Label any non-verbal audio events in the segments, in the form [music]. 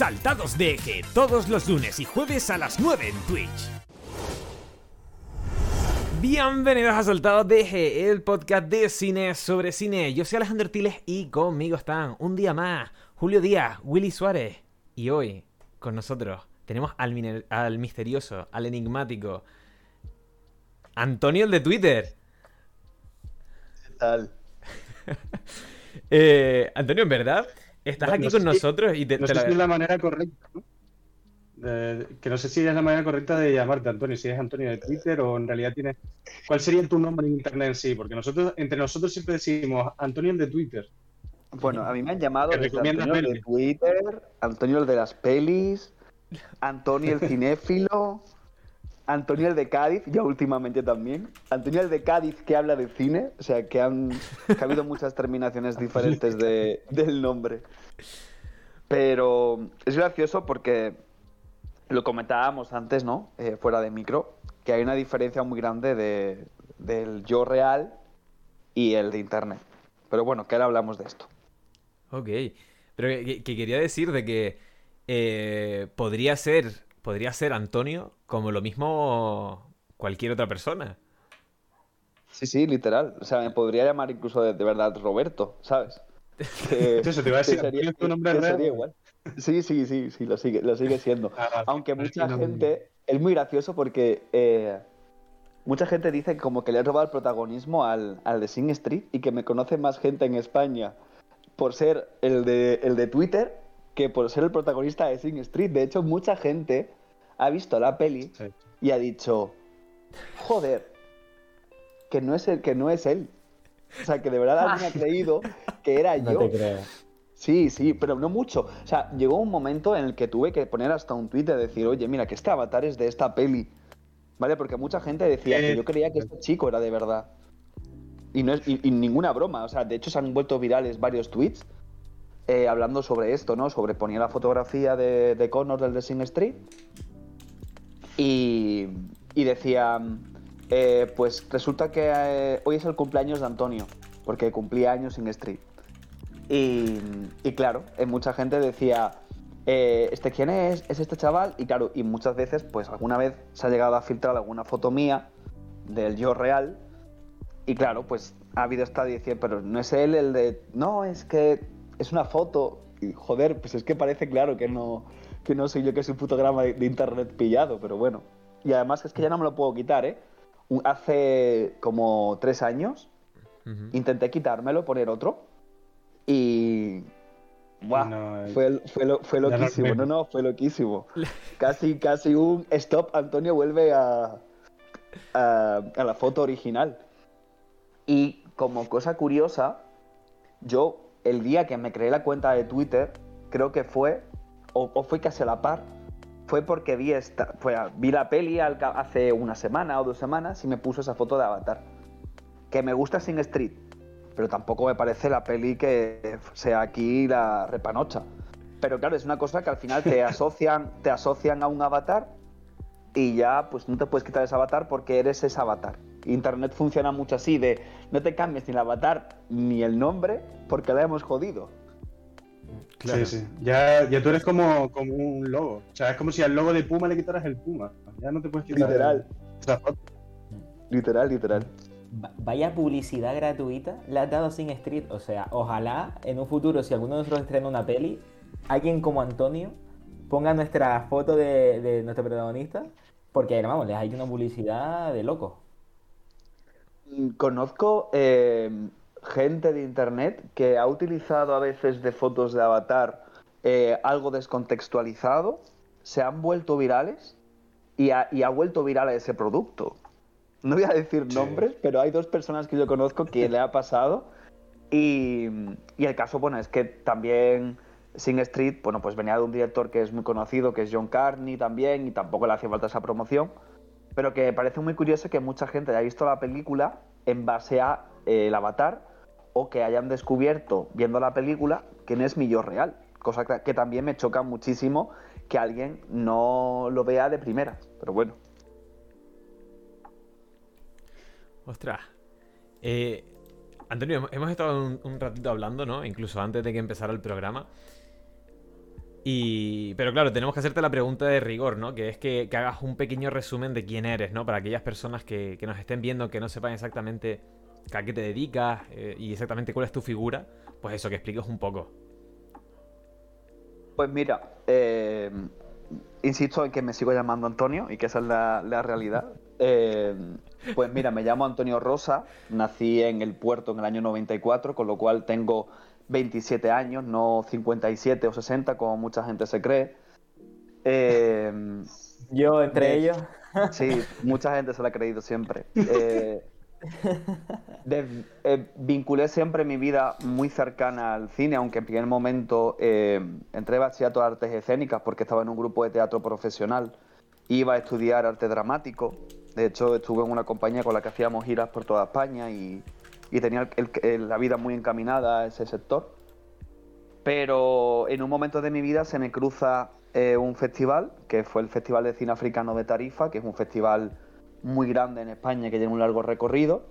Saltados de Eje, todos los lunes y jueves a las 9 en Twitch. Bienvenidos a Saltados de Eje, el podcast de cine sobre cine. Yo soy Alejandro Tiles y conmigo están un día más Julio Díaz, Willy Suárez. Y hoy, con nosotros, tenemos al, al misterioso, al enigmático, Antonio el de Twitter. ¿Qué tal? [laughs] eh, Antonio, en verdad, estás aquí con nosotros y te, no sé si es la manera correcta, ¿no? que no sé si es la manera correcta de llamarte Antonio, si es Antonio de Twitter o en realidad tienes... ¿Cuál sería tu nombre en internet en sí? Porque nosotros, entre nosotros siempre decimos Antonio el de Twitter. Bueno, a mí me han llamado Antonio el de Twitter, Antonio el de las pelis, Antonio el [laughs] cinéfilo, Antonio el de Cádiz, ya últimamente también. Antonio el de Cádiz que habla de cine, o sea que han ha habido muchas terminaciones [laughs] diferentes de, del nombre. Pero es gracioso porque lo comentábamos antes, ¿no? Eh, fuera de micro, que hay una diferencia muy grande de, del yo real y el de internet. Pero bueno, que ahora hablamos de esto. Ok. Pero que, quería decir de que eh, podría ser. Podría ser Antonio como lo mismo cualquier otra persona. Sí, sí, literal. O sea, me podría llamar incluso de, verdad Roberto, ¿sabes? [laughs] Eso te iba a decir, sería, tu nombre real? Sería igual. Sí, sí, sí, sí, lo sigue, lo sigue siendo. Ah, Aunque mucha gente, es muy gracioso porque eh, mucha gente dice que como que le ha robado el protagonismo al, al de Sing Street y que me conoce más gente en España por ser el de, el de Twitter que por ser el protagonista de Sing Street. De hecho, mucha gente ha visto la peli y ha dicho, joder, que no es el, que no es él. O sea, que de verdad alguien ha [laughs] creído que era yo. Sí, sí, pero no mucho. O sea, llegó un momento en el que tuve que poner hasta un tweet de decir, oye, mira, que este avatar es de esta peli. ¿Vale? Porque mucha gente decía que yo creía que este chico era de verdad. Y, no es, y, ninguna broma. O sea, de hecho se han vuelto virales varios tweets eh, hablando sobre esto, ¿no? Sobre ponía la fotografía de, de Connor del Racing Street y, y decía, eh, pues resulta que eh, hoy es el cumpleaños de Antonio, porque cumplía años en Street. Y, claro, eh, mucha gente decía, ¿este quién es? ¿Es este chaval? Y claro, y muchas veces, pues alguna vez se ha llegado a filtrar alguna foto mía del yo real. Y claro, pues ha habido esta diciendo, pero no es él el de, no, es que es una foto. Y joder, pues es que parece claro que no, que no soy yo, que es un fotograma de, internet pillado, pero bueno. Y además es que ya no me lo puedo quitar, ¿eh? Hace como tres años intenté quitármelo, poner otro y. Buah, fue, fue, fue loquísimo. No, no, fue loquísimo. Casi, casi un stop. Antonio vuelve a, a, la foto original. Y como cosa curiosa, yo el día que me creé la cuenta de Twitter, creo que fue, o, fue casi a la par, fue porque vi, esta, fue, vi la peli hace una semana o dos semanas y me puso esa foto de Avatar. Que me gusta Sin Street, pero tampoco me parece la peli que sea aquí la repanocha. Pero claro, es una cosa que al final te [laughs] asocian, te asocian a un avatar y ya pues no te puedes quitar ese avatar porque eres ese avatar. Internet funciona mucho así de no te cambies ni el avatar ni el nombre porque la hemos jodido. Sí, sí. Ya, ya tú eres como, como un logo. O sea, es como si al logo de Puma le quitaras el Puma. Ya no te puedes quitar. Literal. Literal, literal vaya publicidad gratuita le has dado sin Street. O sea, ojalá en un futuro, si alguno de nosotros estrena una peli, alguien como Antonio ponga nuestra foto de, nuestro protagonista, porque vamos, les hay una publicidad de loco. Conozco eh, gente de internet que ha utilizado a veces de fotos de avatar eh, algo descontextualizado, se han vuelto virales y ha, vuelto viral ese producto. No voy a decir nombres, pero hay dos personas que yo conozco que le ha pasado. Y, el caso, bueno, es que también Sing Street, bueno, pues venía de un director que es muy conocido, que es John Carney también, y tampoco le hace falta esa promoción. Pero que parece muy curioso que mucha gente haya visto la película en base a eh, el avatar o que hayan descubierto viendo la película no es mi yo real. Cosa que también me choca muchísimo que alguien no lo vea de primera. Pero bueno. Ostras. Eh, Antonio, hemos estado un, ratito hablando, ¿no? Incluso antes de que empezara el programa. Y, pero claro, tenemos que hacerte la pregunta de rigor, ¿no? Que es que, que hagas un pequeño resumen de quién eres, ¿no? Para aquellas personas que, que nos estén viendo, que no sepan exactamente a qué te dedicas eh, y exactamente cuál es tu figura, pues eso, que expliques un poco. Pues mira, eh, insisto en que me sigo llamando Antonio y que esa es la, la realidad. [laughs] Eh, pues mira, me llamo Antonio Rosa, nací en el puerto en el año 94, con lo cual tengo 27 años, no 57 o 60 como mucha gente se cree. Eh, Yo entre de- ellos. Sí, mucha gente se lo ha creído siempre. Eh, de- eh, vinculé siempre mi vida muy cercana al cine, aunque en primer momento eh, entré a bachillerato de artes escénicas porque estaba en un grupo de teatro profesional. Iba a estudiar arte dramático. De hecho, estuve en una compañía con la que hacíamos giras por toda España y, y tenía el- el- la vida muy encaminada a ese sector. Pero en un momento de mi vida se me cruza eh, un festival, que fue el Festival de Cine Africano de Tarifa, que es un festival muy grande en España que tiene un largo recorrido.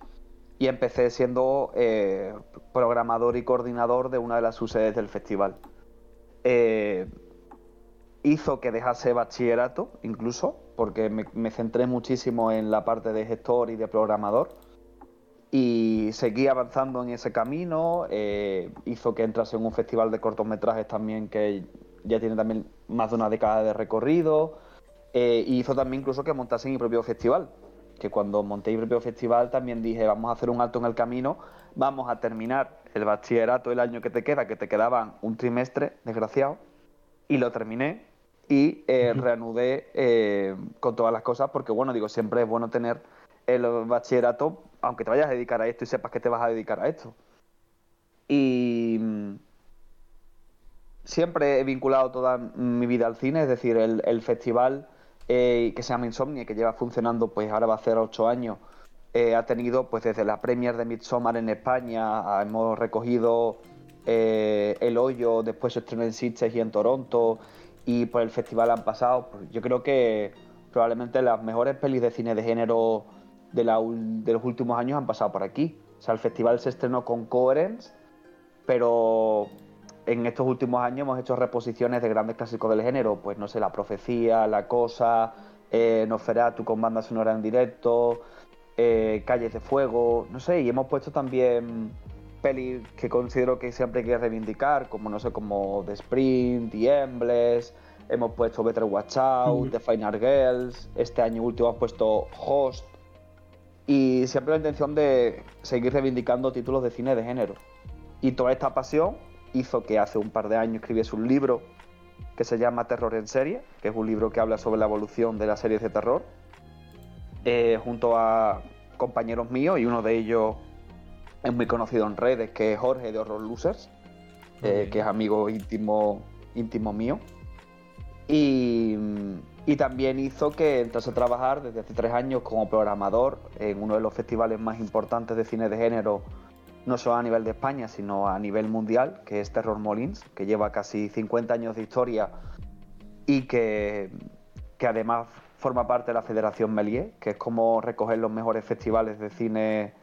Y empecé siendo eh, programador y coordinador de una de las subsedes del festival. Eh, hizo que dejase bachillerato, incluso, porque me, me centré muchísimo en la parte de gestor y de programador y seguí avanzando en ese camino. eh, hizo que entrase en un festival de cortometrajes también que ya tiene también más de una década de recorrido. eh, y hizo también incluso que montase mi propio festival. Que cuando monté mi propio festival también dije, vamos a hacer un alto en el camino, vamos a terminar el bachillerato el año que te queda, que te quedaban un trimestre, desgraciado, y lo terminé y eh, reanudé eh, con todas las cosas porque, bueno, digo, siempre es bueno tener el bachillerato, aunque te vayas a dedicar a esto y sepas que te vas a dedicar a esto. Y mm, siempre he vinculado toda mi vida al cine, es decir, el, festival eh, que se llama Insomnia, que lleva funcionando, pues ahora va a hacer ocho años, eh, ha tenido, pues desde la premier de Midsommar en España, hemos recogido eh, El Hoyo, después se estrenó en Sitges y en Toronto, y por el festival han pasado, pues, yo creo que probablemente las mejores pelis de cine de género de, la ul- de los últimos años han pasado por aquí. O sea, el festival se estrenó con Coherence, pero en estos últimos años hemos hecho reposiciones de grandes clásicos del género, pues no sé, La Profecía, La Cosa, eh, Nosferatu con banda sonora en directo, eh, Calles de Fuego, no sé, y hemos puesto también pelis que considero que siempre hay que reivindicar, como no sé, como The Sprint, The Embless, hemos puesto Better Watch Out, The Final Girls, este año último hemos puesto Host, y siempre la intención de seguir reivindicando títulos de cine de género. Y toda esta pasión hizo que hace un par de años escribiese un libro que se llama Terror en serie, que es un libro que habla sobre la evolución de las series de terror, eh, junto a compañeros míos y uno de ellos es muy conocido en redes, que es Jorge de Horror Losers, eh, que es amigo íntimo, íntimo mío. Y, y también hizo que entrase a trabajar desde hace tres años como programador en uno de los festivales más importantes de cine de género, no solo a nivel de España, sino a nivel mundial, que es Terror Molins, que lleva casi 50 años de historia y que, que además forma parte de la Federación Melier, que es como recoger los mejores festivales de cine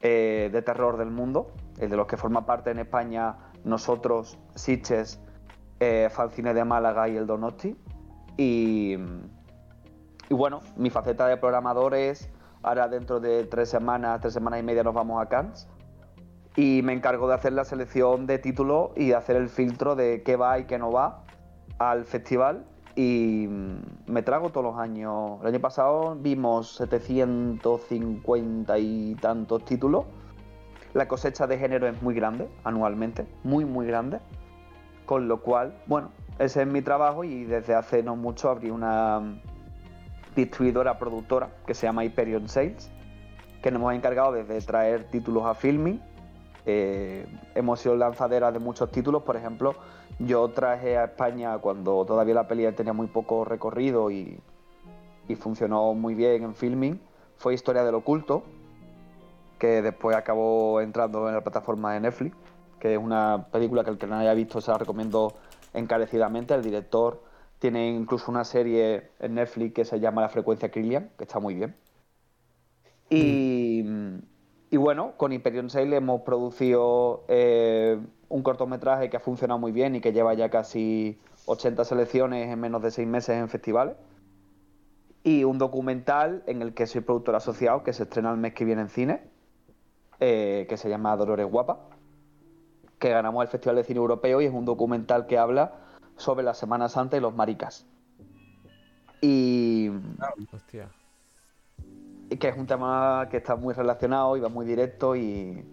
eh, de terror del mundo, el de los que forma parte en España nosotros, Sitges, eh, de Málaga y el Donosti. Y, bueno, mi faceta de programador es, ahora dentro de tres semanas, tres semanas y media nos vamos a Cannes. Y me encargo de hacer la selección de títulos y hacer el filtro de qué va y qué no va al festival. Y mm, me trago todos los años. El año pasado vimos 750 y tantos títulos. La cosecha de género es muy grande anualmente, muy, muy grande. Con lo cual, bueno, ese es mi trabajo y desde hace no mucho abrí una distribuidora productora que se llama Hyperion Sales, que nos hemos encargado desde traer títulos a filming. Eh, hemos sido lanzaderas de muchos títulos, por ejemplo, yo traje a España cuando todavía la peli tenía muy poco recorrido y, y funcionó muy bien en filming, fue Historia del Oculto, que después acabó entrando en la plataforma de Netflix, que es una película que el que no haya visto se la recomiendo encarecidamente. El director tiene incluso una serie en Netflix que se llama La frecuencia Killian, que está muy bien. Y, y bueno, con Hyperion Sale hemos producido eh, un cortometraje que ha funcionado muy bien y que lleva ya casi 80 selecciones en menos de seis meses en festivales. Y un documental en el que soy productor asociado, que se estrena el mes que viene en cine, eh, que se llama Dolores Guapa, que ganamos el Festival de Cine Europeo y es un documental que habla sobre la Semana Santa y los maricas. Y Hostia. y que es un tema que está muy relacionado y va muy directo y,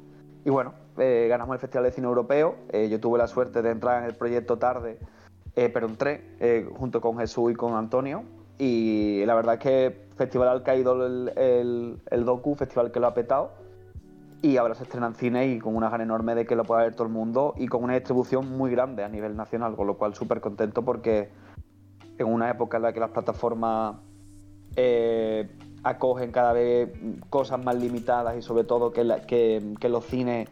y bueno, eh, ganamos el Festival de Cine Europeo. Eh, yo tuve la suerte de entrar en el proyecto tarde, eh, pero entré eh, junto con Jesús y con Antonio. Y la verdad es que Festival al caído el, el, el docu, festival que lo ha petado. Y ahora se estrena en cine y con una gana enorme de que lo pueda ver todo el mundo y con una distribución muy grande a nivel nacional, con lo cual súper contento porque en una época en la que las plataformas eh, acogen cada vez cosas más limitadas y sobre todo que, la- que- que los cines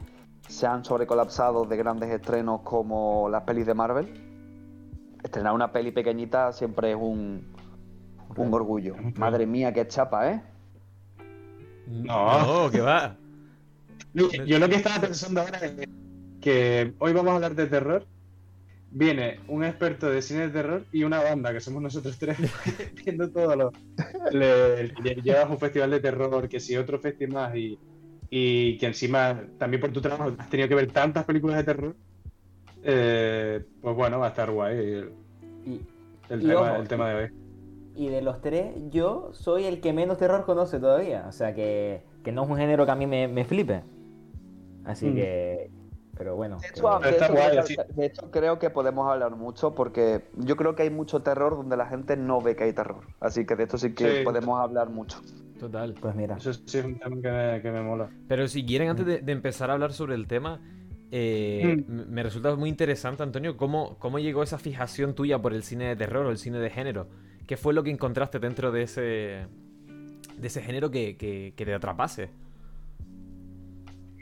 se han sobrecolapsado de grandes estrenos como las pelis de Marvel. Estrenar una peli pequeñita siempre es un, un orgullo. Madre mía, qué chapa, ¿eh? No. No, que va. Yo, lo que estaba pensando ahora es que hoy vamos a hablar de terror. Viene un experto de cine de terror y una banda, que somos nosotros tres, [laughs] viendo todo lo. Le, le- llevas un festival de terror, que si otro festival más, y, y que encima, también por tu trabajo, has tenido que ver tantas películas de terror. eh, pues bueno, va a estar guay el, Y, el Y tema, ojo, el tema de hoy. y de los tres, yo soy el que menos terror conoce todavía. O sea que, que no es un género que a mí me, me flipe. Así Mm. que. Pero bueno. De que- hecho, de Está hecho, guay, creo que, de hecho, creo que podemos hablar mucho porque yo creo que hay mucho terror donde la gente no ve que hay terror. Así que de esto sí que Sí. podemos hablar mucho. Total. Pues mira. Eso sí es un tema que me, que me mola. Pero si quieren, antes de, de empezar a hablar sobre el tema, eh, Mm. me resulta muy interesante, Antonio, cómo, cómo llegó esa fijación tuya por el cine de terror o el cine de género. ¿Qué fue lo que encontraste dentro de ese, de ese género que, que- que te atrapase?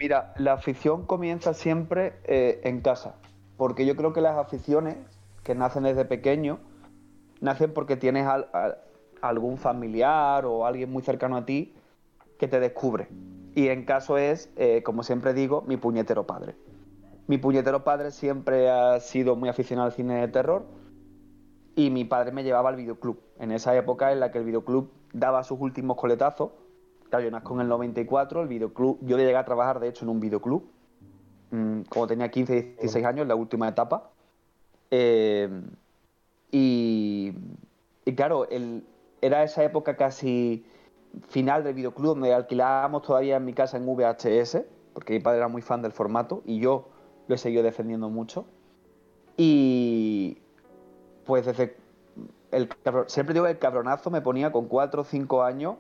Mira, la afición comienza siempre eh, en casa, porque yo creo que las aficiones que nacen desde pequeño nacen porque tienes algún familiar o alguien muy cercano a ti que te descubre. Y en caso es, eh, como siempre digo, mi puñetero padre. Mi puñetero padre siempre ha sido muy aficionado al cine de terror y mi padre me llevaba al videoclub. En esa época en la que el videoclub daba sus últimos coletazos. Claro, yo nazco en el 94, el videoclub, yo llegué a trabajar de hecho en un videoclub, mm, como tenía 15, 16 años, la última etapa. Eh, y, y claro, el- era esa época casi final del videoclub donde alquilábamos todavía en mi casa en VHS, porque mi padre era muy fan del formato y yo lo he seguido defendiendo mucho. Y pues desde el siempre digo que el cabronazo me ponía con 4 o 5 años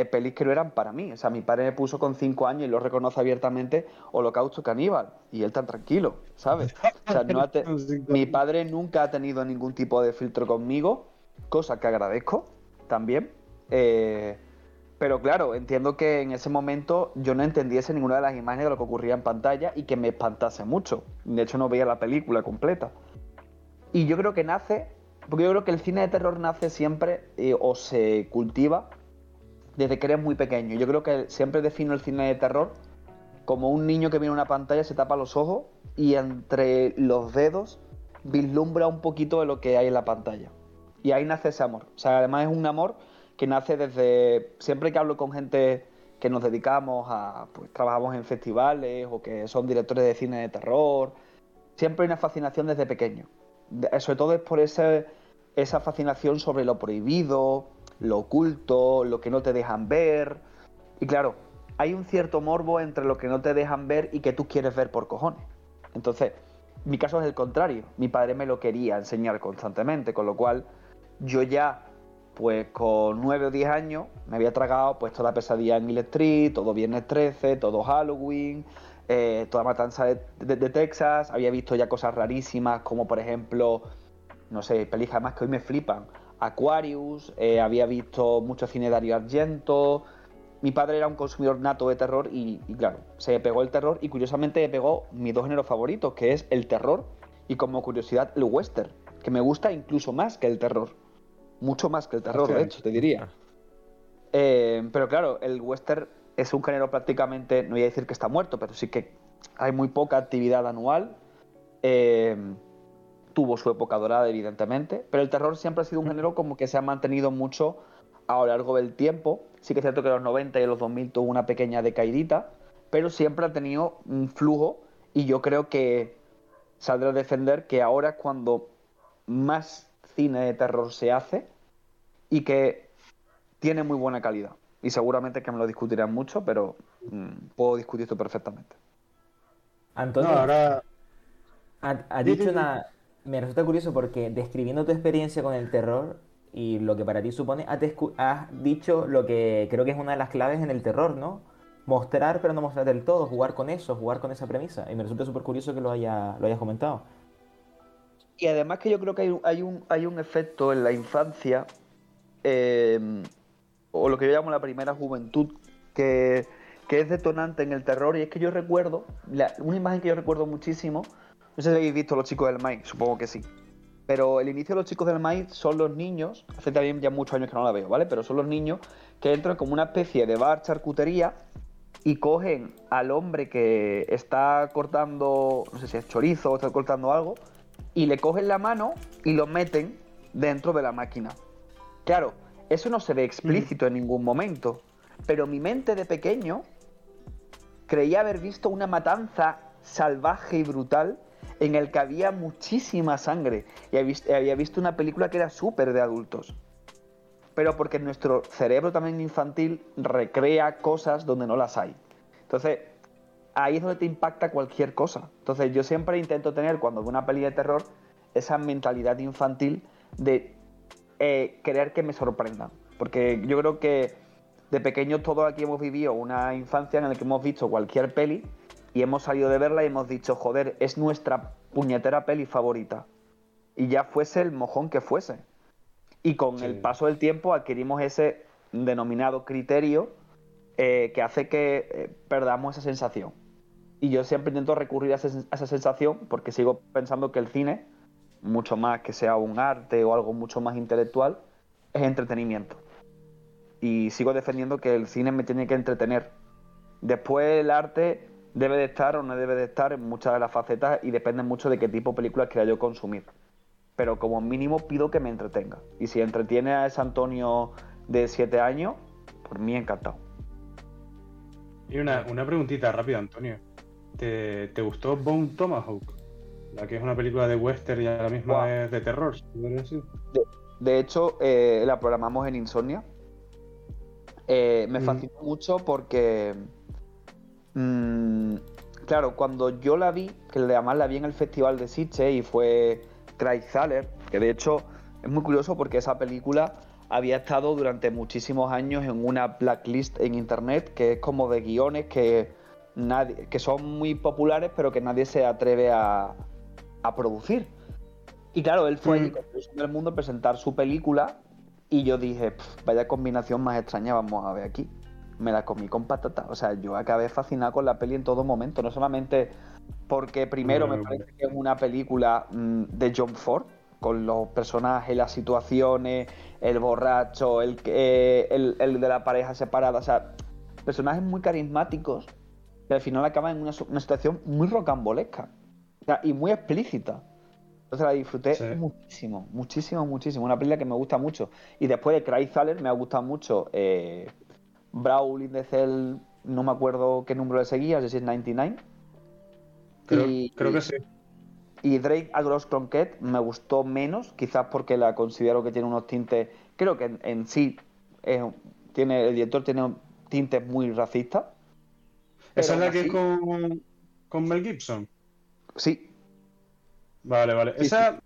eh, pelis que no eran para mí. O sea, mi padre me puso con 5 años y lo reconoce abiertamente Holocausto Caníbal. Y él tan tranquilo, ¿sabes? O sea, no ha te- [laughs] mi padre nunca ha tenido ningún tipo de filtro conmigo, cosa que agradezco también. Eh, pero claro, entiendo que en ese momento yo no entendiese ninguna de las imágenes de lo que ocurría en pantalla y que me espantase mucho. De hecho, no veía la película completa. Y yo creo que nace, porque yo creo que el cine de terror nace siempre eh, o se cultiva desde que eres muy pequeño. Yo creo que siempre defino el cine de terror como un niño que viene a una pantalla, se tapa los ojos y entre los dedos vislumbra un poquito de lo que hay en la pantalla. Y ahí nace ese amor. O sea, además es un amor que nace desde. Siempre que hablo con gente que nos dedicamos a. Pues trabajamos en festivales o que son directores de cine de terror. Siempre hay una fascinación desde pequeño. Sobre todo es por ese, esa fascinación sobre lo prohibido, lo oculto, lo que no te dejan ver. Y claro, hay un cierto morbo entre lo que no te dejan ver y que tú quieres ver por cojones. Entonces, mi caso es el contrario. Mi padre me lo quería enseñar constantemente, con lo cual yo ya, pues con 9 o 10 años, me había tragado pues toda pesadilla en Hill Street, todo Viernes 13, todo Halloween, eh, toda Matanza de, de- Texas. Había visto ya cosas rarísimas, como por ejemplo, no sé, pelis además que hoy me flipan. Aquarius, eh, había visto mucho cine de Dario Argento. Mi padre era un consumidor nato de terror y, y claro, se pegó el terror y curiosamente me pegó mis dos géneros favoritos, que es el terror y como curiosidad el western, que me gusta incluso más que el terror. Mucho más que el terror, de hecho, te diría. Eh, pero claro, el western es un género prácticamente, no voy a decir que está muerto, pero sí que hay muy poca actividad anual. eh, tuvo su época dorada, evidentemente, pero el terror siempre ha sido un género como que se ha mantenido mucho a lo largo del tiempo. Sí que es cierto que en los 90 y en los 2000 tuvo una pequeña decaidita, pero siempre ha tenido un flujo y yo creo que saldré a defender que ahora es cuando más cine de terror se hace y que tiene muy buena calidad. Y seguramente que me lo discutirán mucho, pero mm, puedo discutir esto perfectamente. Antonio, No, ahora. ha, ha dicho una... Me resulta curioso porque describiendo tu experiencia con el terror y lo que para ti supone, has, dicho lo que creo que es una de las claves en el terror, ¿no? Mostrar pero no mostrar del todo, jugar con eso, jugar con esa premisa. Y me resulta súper curioso que lo, haya, lo hayas comentado. Y además que yo creo que hay, hay, un, hay un efecto en la infancia, eh, o lo que yo llamo la primera juventud, que, que es detonante en el terror. Y es que yo recuerdo, una imagen que yo recuerdo muchísimo, no sé si habéis visto Los Chicos del Maíz, supongo que sí. Pero el inicio de Los Chicos del Maíz son los niños, hace también ya muchos años que no la veo, ¿vale? Pero son los niños que entran como una especie de bar charcutería y cogen al hombre que está cortando, no sé si es chorizo o está cortando algo, y le cogen la mano y lo meten dentro de la máquina. Claro, eso no se ve explícito en ningún momento, pero mi mente de pequeño creía haber visto una matanza salvaje y brutal en el que había muchísima sangre y había vis- había visto una película que era súper de adultos. Pero porque nuestro cerebro también infantil recrea cosas donde no las hay. Entonces, ahí es donde te impacta cualquier cosa. Entonces, yo siempre intento tener, cuando veo una peli de terror, esa mentalidad infantil de eh, querer que me sorprendan. Porque yo creo que de pequeños todos aquí hemos vivido una infancia en la que hemos visto cualquier peli y hemos salido de verla y hemos dicho, joder, es nuestra puñetera peli favorita. Y ya fuese el mojón que fuese. Y con Sí. el paso del tiempo adquirimos ese denominado criterio eh, que hace que eh, perdamos esa sensación. Y yo siempre intento recurrir a, ese- a esa sensación porque sigo pensando que el cine, mucho más que sea un arte o algo mucho más intelectual, es entretenimiento. Y sigo defendiendo que el cine me tiene que entretener. Después el arte debe de estar o no debe de estar en muchas de las facetas y depende mucho de qué tipo de películas quiera yo consumir. Pero como mínimo pido que me entretenga. Y si entretiene a ese Antonio de 7 años, por mí encantado. Y una, una preguntita rápida, Antonio. ¿Te, te gustó Bone Tomahawk? La que es una película de western y a la misma Guau. vez de terror, ¿se podría decir? De hecho, eh, la programamos en Insomnia. Eh, me Mm. fascinó mucho porque, mm, claro, cuando yo la vi, que además la vi en el Festival de Sitges y fue Craig Thaler, que de hecho es muy curioso porque esa película había estado durante muchísimos años en una blacklist en internet que es como de guiones que, nadie, que son muy populares pero que nadie se atreve a, a producir. Y claro, él fue Mm. el mundo a presentar su película y yo dije, "Pf, vaya combinación más extraña vamos a ver aquí. Me la comí con patata. O sea, yo acabé fascinado con la peli en todo momento. No solamente porque primero me parece que es una película mm, de John Ford, con los personajes, las situaciones, el borracho, el, que- el, el de la pareja separada. O sea, personajes muy carismáticos que al final acaban en una, una situación muy rocambolesca o sea, y muy explícita. Entonces la disfruté Sí. muchísimo, muchísimo, muchísimo. Una película que me gusta mucho. Y después de Craig Thaler me ha gustado mucho eh, Brawl in the Cell, no me acuerdo qué número le seguía, no sé si es 99. Creo, Y- creo que sí. Y Drake Agros Cronquet me gustó menos, quizás porque la considero que tiene unos tintes. Creo que en, en sí es un- tiene, el director tiene tintes muy racistas. Esa es la que es con, con Mel Gibson. Sí, Vale, vale. Sí, Esa.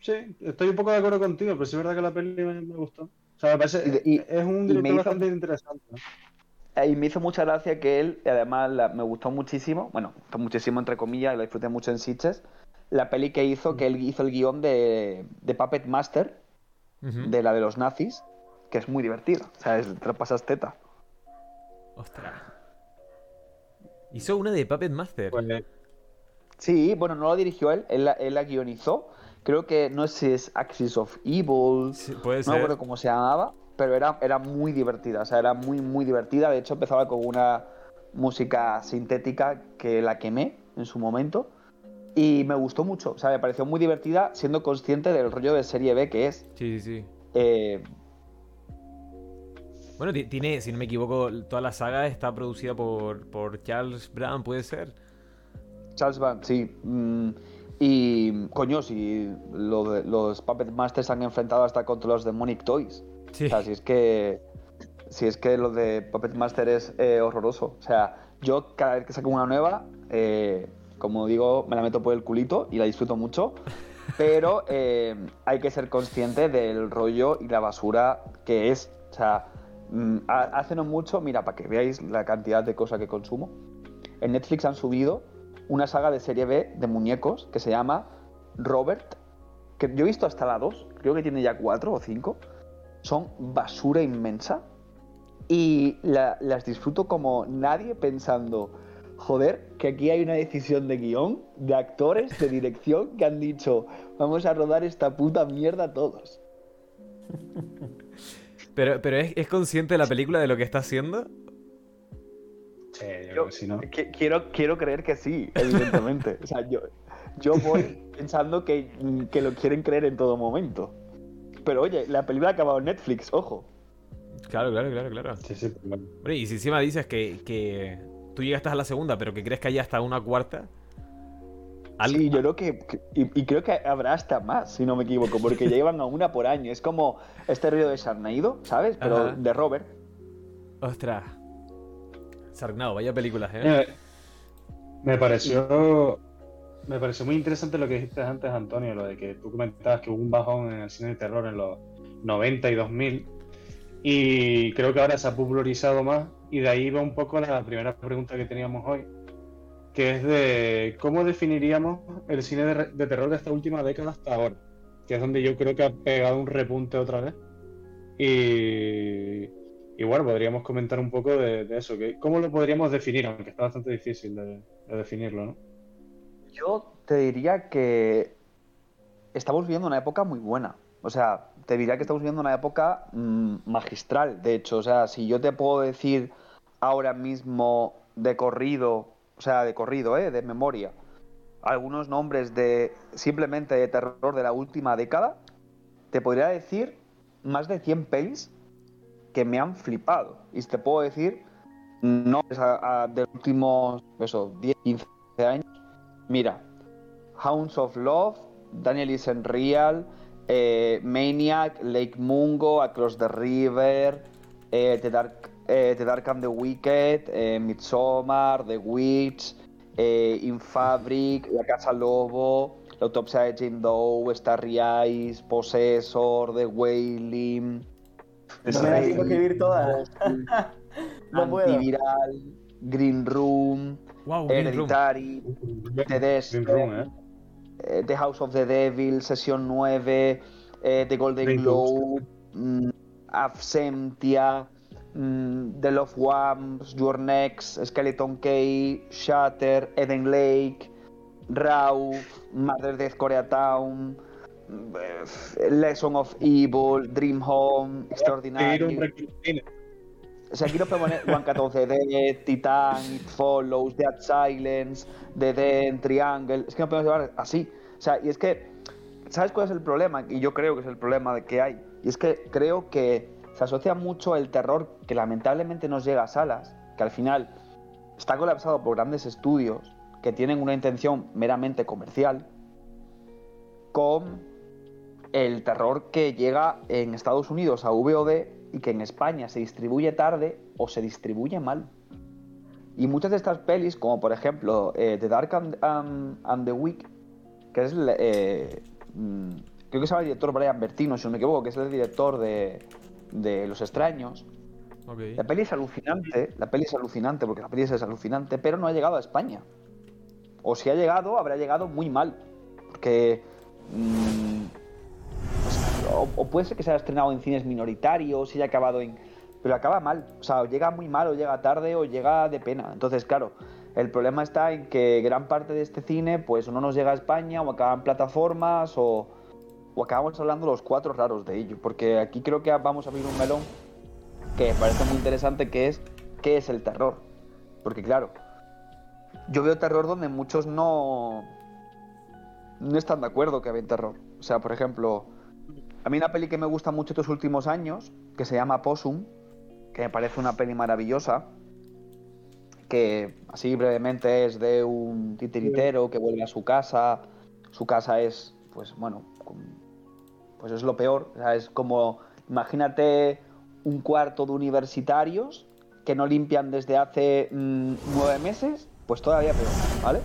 Sí, estoy un poco de acuerdo contigo, pero sí es verdad que la peli me, me gustó. O sea, me parece. Y es un director hizo- bastante interesante. ¿no? Y me hizo mucha gracia que él, y además la- me gustó muchísimo, bueno, gustó muchísimo entre comillas, y la disfruté mucho en Sitges, la peli que hizo, que él hizo el guion de, de Puppet Master, de la de los nazis, que es muy divertida. O sea, es, te lo pasas teta. Ostras. Hizo una de Puppet Master. Pues, Sí, bueno, no lo dirigió él, él la, él la guionizó. Creo que no sé si es Axis of Evil, Sí, puede no ser. me acuerdo cómo se llamaba, pero era, era muy divertida, o sea, era muy, muy divertida. De hecho, empezaba con una música sintética que la quemé en su momento. Y me gustó mucho, o sea, me pareció muy divertida siendo consciente del rollo de serie B que es. Sí, sí, sí. Eh, Bueno, ti- tiene, si no me equivoco, toda la saga está producida por, por Charles Brown, ¿puede ser? Charles Band, sí. Mm, y, coño, si lo los Puppet Masters se han enfrentado hasta contra los Demonic Toys. Sí. O sea, si es que. Si es que lo de Puppet Master es eh, horroroso. O sea, yo cada vez que saco una nueva, eh, como digo, me la meto por el culito y la disfruto mucho. [laughs] Pero eh, hay que ser consciente del rollo y la basura que es. O sea, mm, ha- hace no mucho, mira, para que veáis la cantidad de cosas que consumo. En Netflix han subido una saga de serie B de muñecos que se llama Robert. Que yo he visto hasta la 2, creo que tiene ya 4 o 5 son basura inmensa y la- las disfruto como nadie pensando, joder, que aquí hay una decisión de guion, de actores, de dirección que han dicho, vamos a rodar esta puta mierda todos. [laughs] Pero, pero ¿es, es consciente de la película de lo que está haciendo? Sí, yo creo Yo- que sí, ¿no? Que- quiero, quiero creer que sí, evidentemente. o sea, yo, yo voy pensando que, que lo quieren creer en todo momento. Pero oye, la película ha acabado en Netflix, ojo. Claro, claro, claro, claro. Sí, sí. Hombre, y si encima dices que, que tú llegaste a la segunda, pero que crees que hay hasta una cuarta. al- Sí, yo creo que, que- y, y creo que habrá hasta más, si no me equivoco, porque ya llevan a una por año. Es como este río de Sharknado, ¿sabes? Pero Ajá. de Robert. Ostras. Vaya películas, ¿eh? Eh, me pareció me pareció muy interesante lo que dijiste antes, Antonio, lo de que tú comentabas que hubo un bajón en el cine de terror en los 90 y 2000 y creo que ahora se ha popularizado más y de ahí va un poco la primera pregunta que teníamos hoy, que es de cómo definiríamos el cine de, de terror de esta última década hasta ahora, que es donde yo creo que ha pegado un repunte otra vez. Y, y bueno, podríamos comentar un poco de, eso, que cómo lo podríamos definir, aunque está bastante difícil de, de definirlo, ¿no? Yo te diría que estamos viviendo una época muy buena. O sea, te diría que estamos viviendo una época mm, magistral, de hecho. O sea, si yo te puedo decir ahora mismo de corrido, o sea, de corrido, ¿eh? De memoria, algunos nombres de simplemente de terror de la última década, te podría decir más de 100 pelis que me han flipado. Y te puedo decir nombres a- de los últimos, eso, 10, 15 años. Mira, Hounds of Love, Daniel Isn't Real, eh, Maniac, Lake Mungo, Across the River, eh, the, Dark, eh, the Dark and the Wicked, Midsommar, The Witch, In Fabric, La Casa Lobo, La Autopsia de Jane Doe, Starry Eyes, Possessor, The Wailing, No me da tiempo a escribir todas. [laughs] No puedo. Antiviral, Green Room, Wow, Green Room. Hereditary, Green Room, ¿eh? eh, The House of the Devil, Sesión 9, eh, The Golden Green Globe, mm, Absentia, mm, The Love Wamps, Your Next, Skeleton Key, Shatter, Eden Lake, Raw, Murder Death Koreatown, Lesson of Evil, Dream Home, Guinness. O sea, aquí nos podemos poner Juan 14 Dead, Titan, It Follows, Dead Silence, The Den, Triangle. Es que nos podemos llevar así. O sea, y es que, ¿sabes cuál es el problema? Y yo creo que es el problema de que hay. Y es que creo que se asocia mucho el terror que lamentablemente nos llega a salas, que al final está colapsado por grandes estudios que tienen una intención meramente comercial, con el terror que llega en Estados Unidos a VOD y que en España se distribuye tarde o se distribuye mal. Y muchas de estas pelis, como por ejemplo eh, The Dark and, and the Weak, que es, el, eh, mm, creo que se llama el director Brian Bertino, si no me equivoco, que es el director de, de Los Extraños. La peli es alucinante, la peli es alucinante, porque la peli es alucinante, pero no ha llegado a España. O si ha llegado, habrá llegado muy mal. Porque. mm, o, puede ser que se haya estrenado en cines minoritarios y haya acabado en. Pero acaba mal. O sea, o llega muy mal, o llega tarde, o llega de pena. Entonces, claro, el problema está en que gran parte de este cine, pues, o no nos llega a España, o acaba en plataformas, o. O acabamos hablando los cuatro raros de ello. Porque aquí creo que vamos a abrir un melón que parece muy interesante, que es qué es el terror. Porque claro, yo veo terror donde muchos no, no están de acuerdo que había terror. O sea, por ejemplo, a mí una peli que me gusta mucho estos últimos años, que se llama Possum, que me parece una peli maravillosa, que así brevemente es de un titiritero que vuelve a su casa. Su casa es, pues bueno, pues es lo peor. O sea, es como, imagínate un cuarto de universitarios que no limpian desde hace mm, nueve meses, pues todavía peor, ¿vale?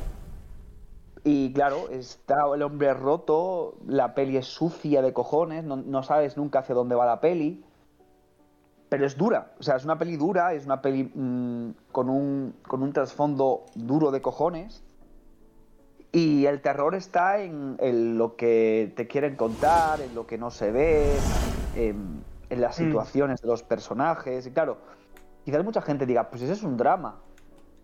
Y claro, está el hombre roto, la peli es sucia de cojones, no, sabes nunca hacia dónde va la peli. Pero es dura, o sea, es una peli dura, es una peli mm, con, un, con un trasfondo duro de cojones. Y el terror está en, lo que te quieren contar, en lo que no se ve, en, las mm. situaciones de los personajes. Y claro, quizás mucha gente diga, pues ese es un drama.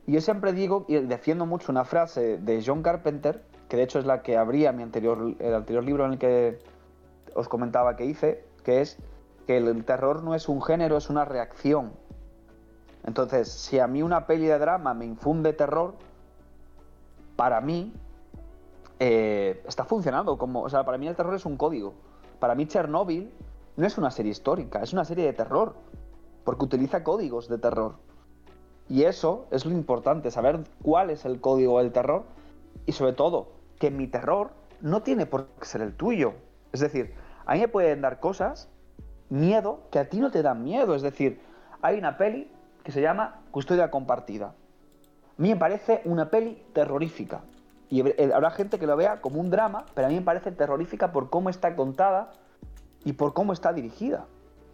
Yo siempre digo y defiendo mucho una frase de John Carpenter, que de hecho es la que abría mi anterior, el anterior libro en el que os comentaba que hice, que es que el terror no es un género, es una reacción. Entonces, si a mí una peli de drama me infunde terror, para mí eh, está funcionando como, o sea, para mí el terror es un código. Para mí Chernobyl no es una serie histórica, es una serie de terror, porque utiliza códigos de terror. Y eso es lo importante, saber cuál es el código del terror y sobre todo que mi terror no tiene por qué ser el tuyo. Es decir, a mí me pueden dar cosas, miedo, que a ti no te dan miedo. Es decir, hay una peli que se llama Custodia Compartida. A mí me parece una peli terrorífica. Y habrá gente que lo vea como un drama, pero a mí me parece terrorífica por cómo está contada y por cómo está dirigida.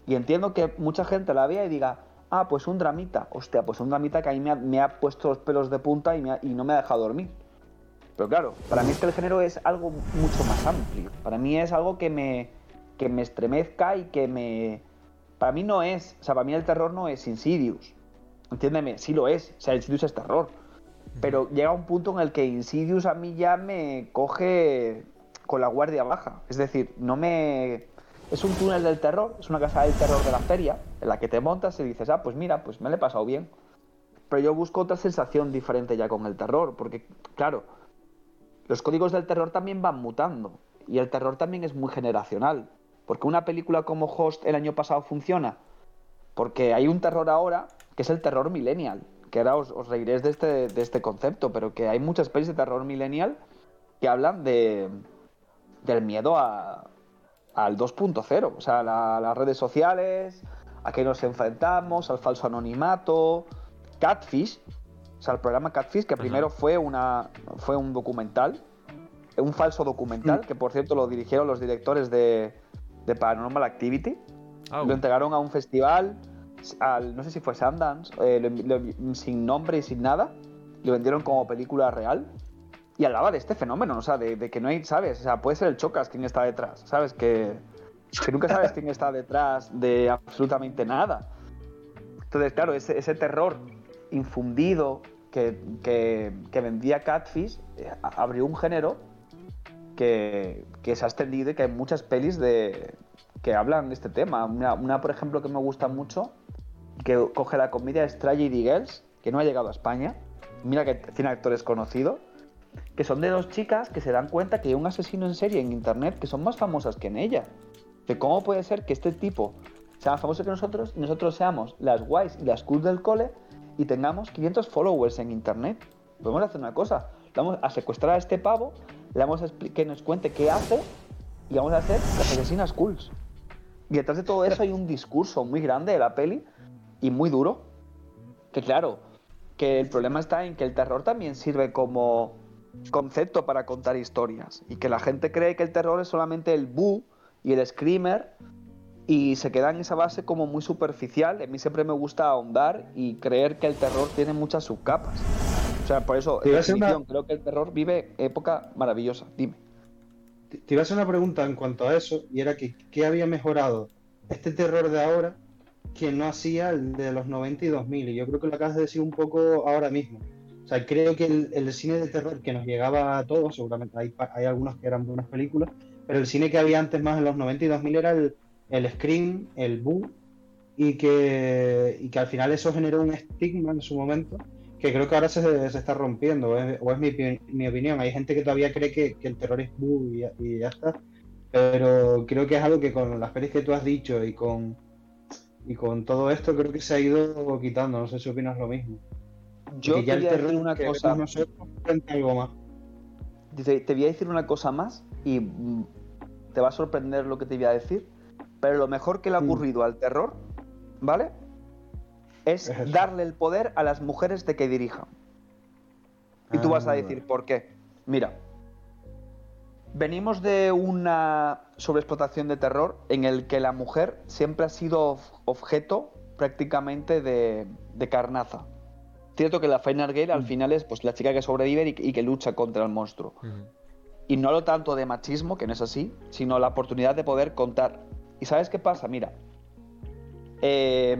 Y entiendo que mucha gente la vea y diga, Ah, pues un dramita. Hostia, pues un dramita que a mí me ha, puesto los pelos de punta y, no me ha dejado dormir. Pero claro, para mí es que el género es algo mucho más amplio. Para mí es algo que me, que me estremezca y que me... Para mí no es... O sea, para mí el terror no es Insidious. Entiéndeme, sí lo es. O sea, Insidious es terror. Pero llega un punto en el que Insidious a mí ya me coge con la guardia baja. Es decir, no me es un túnel del terror, es una casa del terror de la feria, en la que te montas y dices, ah, pues mira, pues me lo he pasado bien. Pero yo busco otra sensación diferente ya con el terror, porque, claro, los códigos del terror también van mutando. Y el terror también es muy generacional. Porque una película como Host el año pasado funciona. Porque hay un terror ahora que es el terror millennial. Que ahora os, os reiréis de este, de este concepto, pero que hay muchas pelis de terror millennial que hablan de, del miedo a, al 2.0, o sea, las redes sociales, a qué nos enfrentamos, al falso anonimato, Catfish, o sea, el programa Catfish, que primero fue, una, fue un documental, un falso documental, mm. que por cierto lo dirigieron los directores de, de Paranormal Activity, ah, lo entregaron a un festival, al, no sé si fue Sundance, eh, sin nombre y sin nada, lo vendieron como película real y hablaba de este fenómeno, o sea, de, que no hay, ¿sabes? O sea, puede ser el Chocas quien está detrás, ¿sabes? Que, nunca sabes quién está detrás de absolutamente nada. Entonces, claro, ese, ese terror infundido que, que, vendía Catfish eh, abrió un género que, que, se ha extendido y que hay muchas pelis de, que hablan de este tema. Una, por ejemplo, que me gusta mucho, que coge la comedia es Tragedy Girls, que no ha llegado a España. Mira que tiene actores conocidos que son de dos chicas que se dan cuenta que hay un asesino en serie en internet que son más famosas que en ella. De cómo puede ser que este tipo sea más famoso que nosotros y nosotros seamos las guays y las cool del cole y tengamos 500 followers en internet. Podemos hacer una cosa, vamos a secuestrar a este pavo, le vamos a que nos cuente qué hace y vamos a hacer las asesinas cools. Y detrás de todo eso hay un discurso muy grande de la peli y muy duro. Que claro, que el problema está en que el terror también sirve como concepto para contar historias y que la gente cree que el terror es solamente el boo y el screamer y se queda en esa base como muy superficial. A mí siempre me gusta ahondar y creer que el terror tiene muchas subcapas. O sea, por eso, creo que el terror vive época maravillosa. Dime. Te iba a hacer una pregunta en cuanto a eso y era que ¿qué había mejorado este terror de ahora que no hacía el de los 90 y 2000? Y yo creo que lo acabas de decir un poco ahora mismo. O sea, creo que el, cine de terror que nos llegaba a todos, seguramente hay, hay algunos que eran buenas películas, pero el cine que había antes más en los 90 y 2000 era el, el Scream, el Boo, y que, y que al final eso generó un estigma en su momento, que creo que ahora se, se está rompiendo, o es, mi, mi, opinión. Hay gente que todavía cree que, que el terror es bu y, y, ya está. Pero creo que es algo que con las pelis que tú has dicho y con, y con todo esto creo que se ha ido quitando. No sé si opinas lo mismo. Yo ya te voy a decir una que cosa. algo más. Dice, te voy a decir una cosa más y mm, te va a sorprender lo que te voy a decir. Pero lo mejor que le ha Mm. ocurrido al terror, ¿vale? Es darle el poder a las mujeres de que dirijan. Y tú vas a Ah. decir, ¿por qué? Mira, venimos de una sobreexplotación de terror en el que la mujer siempre ha sido ob- objeto prácticamente de, de carnaza. Cierto que la Final Girl al Mm. final es pues, la chica que sobrevive y, y que lucha contra el monstruo. Y no lo tanto de machismo, que no es así, sino la oportunidad de poder contar. ¿Y sabes qué pasa? Mira, eh,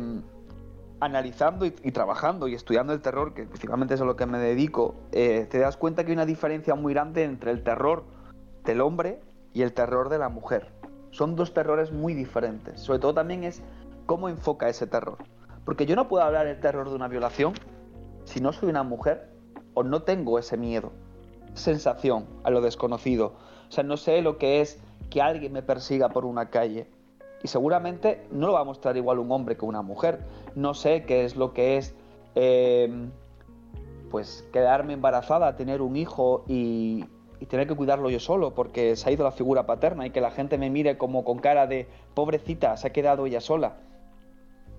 analizando y, y trabajando y estudiando el terror, que principalmente es a lo que me dedico, eh, te das cuenta que hay una diferencia muy grande entre el terror del hombre y el terror de la mujer. Son dos terrores muy diferentes. Sobre todo también es cómo enfoca ese terror. Porque yo no puedo hablar del terror de una violación si no soy una mujer o no tengo ese miedo, sensación a lo desconocido. O sea, no sé lo que es que alguien me persiga por una calle. Y seguramente no lo va a mostrar igual un hombre que una mujer. No sé qué es lo que es, eh, pues, quedarme embarazada, tener un hijo y, y tener que cuidarlo yo solo porque se ha ido la figura paterna y que la gente me mire como con cara de pobrecita, se ha quedado ella sola.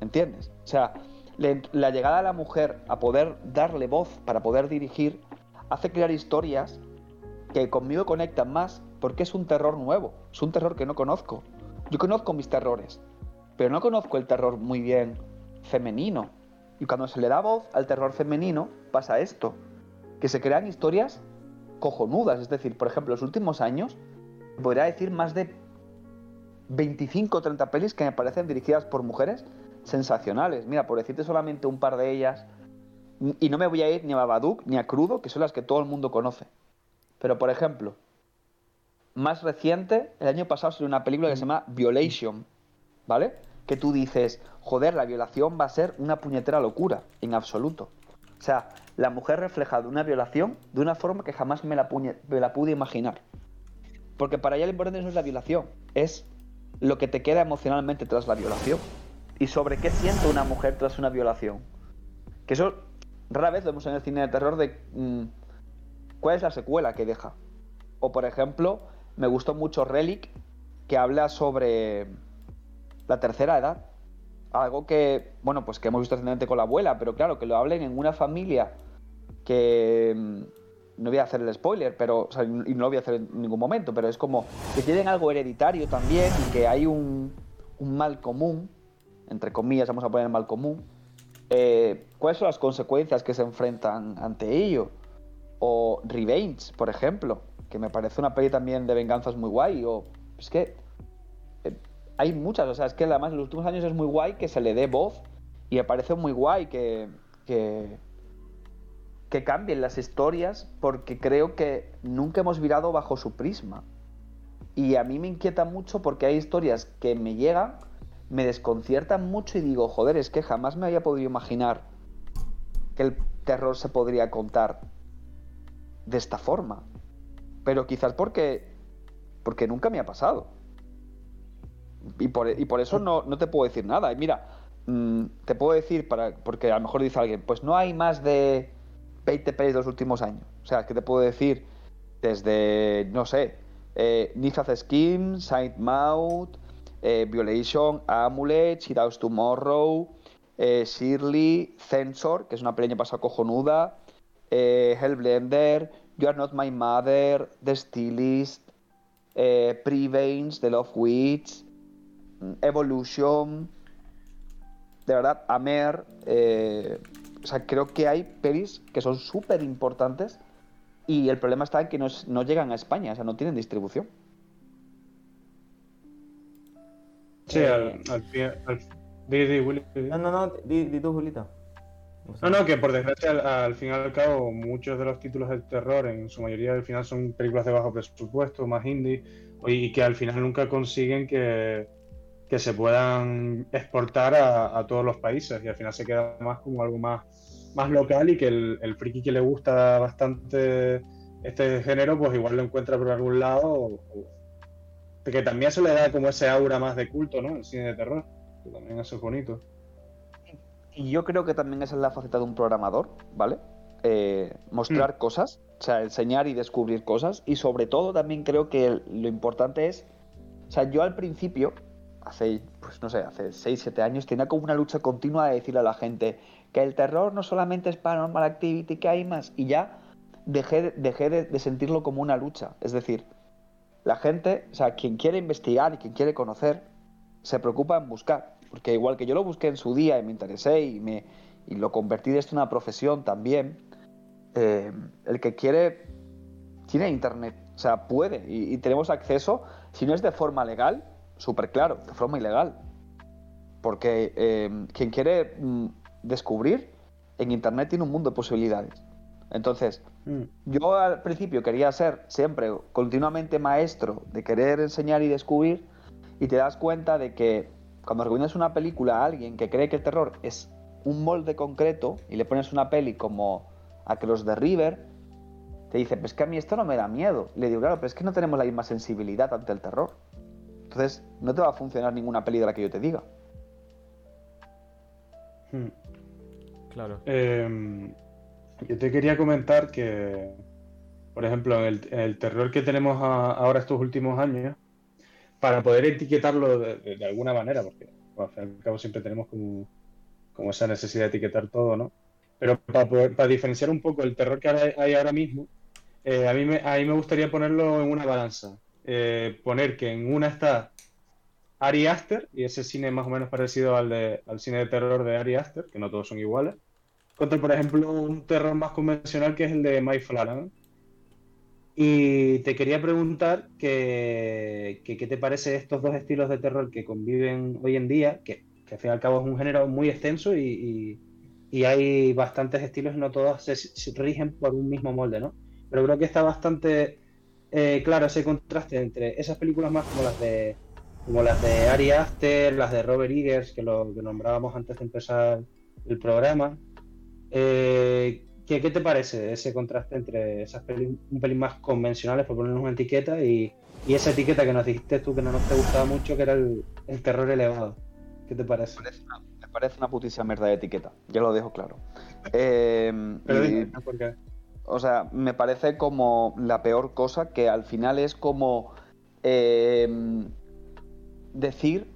¿Entiendes? O sea, la llegada de la mujer a poder darle voz para poder dirigir hace crear historias que conmigo conectan más porque es un terror nuevo, es un terror que no conozco. Yo conozco mis terrores, pero no conozco el terror muy bien femenino. Y cuando se le da voz al terror femenino pasa esto, que se crean historias cojonudas. Es decir, por ejemplo, los últimos años, podría decir más de 25 o 30 pelis que me parecen dirigidas por mujeres sensacionales. Mira, por decirte solamente un par de ellas, y no me voy a ir ni a Babadook ni a Crudo, que son las que todo el mundo conoce. Pero, por ejemplo, más reciente, el año pasado salió una película que se llama Violation, ¿vale? Que tú dices, joder, la violación va a ser una puñetera locura, en absoluto. O sea, la mujer refleja de una violación de una forma que jamás me la, me la pude imaginar. Porque para ella lo importante no es la violación, es lo que te queda emocionalmente tras la violación. Y sobre qué siente una mujer tras una violación. Que eso rara vez lo vemos en el cine de terror de mm, cuál es la secuela que deja. O por ejemplo, me gustó mucho Relic, que habla sobre la tercera edad. Algo que, bueno, pues que hemos visto recientemente con la abuela, pero claro, que lo hablen en una familia que mm, no voy a hacer el spoiler, pero o sea, y no lo voy a hacer en ningún momento, pero es como que tienen algo hereditario también y que hay un, un mal común, entre comillas, vamos a poner mal común. Eh, ¿Cuáles son las consecuencias que se enfrentan ante ello? O Revenge, por ejemplo, que me parece una peli también de venganzas muy guay. O es que eh, hay muchas, o sea, es que además en los últimos años es muy guay que se le dé voz y me parece muy guay que, que, que cambien las historias porque creo que nunca hemos virado bajo su prisma. Y a mí me inquieta mucho porque hay historias que me llegan, me desconciertan mucho y digo, joder, es que jamás me había podido imaginar que el terror se podría contar de esta forma. Pero quizás porque, porque nunca me ha pasado. Y por, y por eso no, no te puedo decir nada. Y mira, mm, te puedo decir, para, porque a lo mejor dice alguien, pues no hay más de 20 pelis de los últimos años. O sea, que te puedo decir desde, no sé, eh, Nifaz Scheme, Saint Maud, eh, Violation, Amulet, She Does Tomorrow, eh, Shirley, Censor, que es una peli año pasado cojonuda, eh, Hellblender, You Are Not My Mother, The Stylist, eh, Preveins, The Love Witch, mm, Evolution, de verdad, Amer, o sea, creo que hay pelis que son súper importantes y el problema está en que no llegan a España, o sea, no tienen distribución. Sí, Eh, al, al, al- di, di, Willy, di. No, no, no, di, tú, Julito. No, no, que por desgracia, al, al fin y al cabo, muchos de los títulos del terror, en su mayoría al final son películas de bajo presupuesto, más indie, y, y que al final nunca consiguen que, que se puedan exportar a, a todos los países, y al final se queda más como algo más más local y que el, el friki que le gusta bastante este género, pues igual lo encuentra por algún lado. o- que también eso le da como ese aura más de culto, ¿no? El cine de terror. Que también eso es bonito. Y yo creo que también esa es la faceta de un programador, ¿vale? Eh, mostrar cosas, o sea, enseñar y descubrir cosas. Y sobre todo también creo que lo importante es, o sea, yo al principio, hace, pues no sé, hace 6, 7 años, tenía como una lucha continua de decirle a la gente que el terror no solamente es Paranormal Activity, que hay más. Y ya dejé, dejé de, de sentirlo como una lucha. Es decir, la gente, o sea, quien quiere investigar y quien quiere conocer, se preocupa en buscar. Porque igual que yo lo busqué en su día y me interesé y, me, y lo convertí de en una profesión también, eh, el que quiere tiene internet, o sea, puede y, tenemos acceso, si no es de forma legal, súper claro, de forma ilegal. Porque eh, quien quiere mm, descubrir, en internet tiene un mundo de posibilidades. Entonces. Yo al principio quería ser siempre continuamente maestro de querer enseñar y descubrir y te das cuenta de que cuando recomiendas una película a alguien que cree que el terror es un molde concreto y le pones una peli como Across the River, te dice, pues que a mí esto no me da miedo. Y le digo, claro, pero es que no tenemos la misma sensibilidad ante el terror. Entonces, no te va a funcionar ninguna peli de la que yo te diga. Mm. Claro. Eh, yo te quería comentar que, por ejemplo, en el, terror que tenemos ahora estos últimos años, para poder etiquetarlo de, alguna manera, porque al fin y al cabo siempre tenemos como, esa necesidad de etiquetar todo, ¿no? Pero para, poder- diferenciar un poco el terror que hay ahora mismo, eh, a mí me, a mí me gustaría ponerlo en una balanza. Eh, poner que en una está Ari Aster, y ese cine más o menos parecido al, de, al cine de terror de Ari Aster, que no todos son iguales, contra, por ejemplo, un terror más convencional que es el de Mike Flanagan. Y te quería preguntar que, qué te parece estos dos estilos de terror que conviven hoy en día, que, que al fin y al cabo es un género muy extenso y, y- hay bastantes estilos no todos se, se rigen por un mismo molde, ¿no? Pero creo que está bastante eh, claro ese contraste entre esas películas más como las de como las de Ari Aster, las de Robert Eggers, que lo que nombrábamos antes de empezar el programa. Eh, ¿qué, qué te parece ese contraste entre esas pelis un pelín más convencionales, por ponernos una etiqueta, y, y esa etiqueta que nos dijiste tú que no nos te gustaba mucho, que era el, el terror elevado? ¿Qué te parece? Me parece una, me parece una putísima mierda de etiqueta, ya lo dejo claro. Eh, [laughs] Pero y- dime, ¿por qué? O sea, me parece como la peor cosa que al final es como eh, decir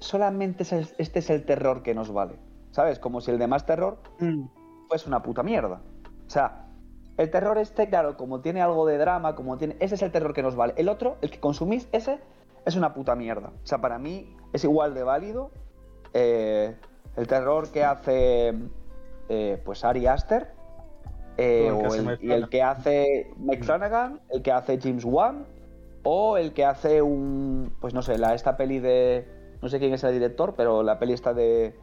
solamente este es el terror que nos vale. ¿Sabes? Como si el demás terror Mm, fuese una puta mierda. O sea, el terror este, claro, como tiene algo de drama, como tiene. Ese es el terror que nos vale. El otro, el que consumís, ese es una puta mierda. O sea, para mí es igual de válido eh, el terror que hace eh, pues Ari Aster. eh, O el que o hace el- y que hace Mike Mm. Flanagan, el que hace James Wan, o el que hace un. Pues no sé, la, esta peli de. No sé quién es el director, pero la peli está de.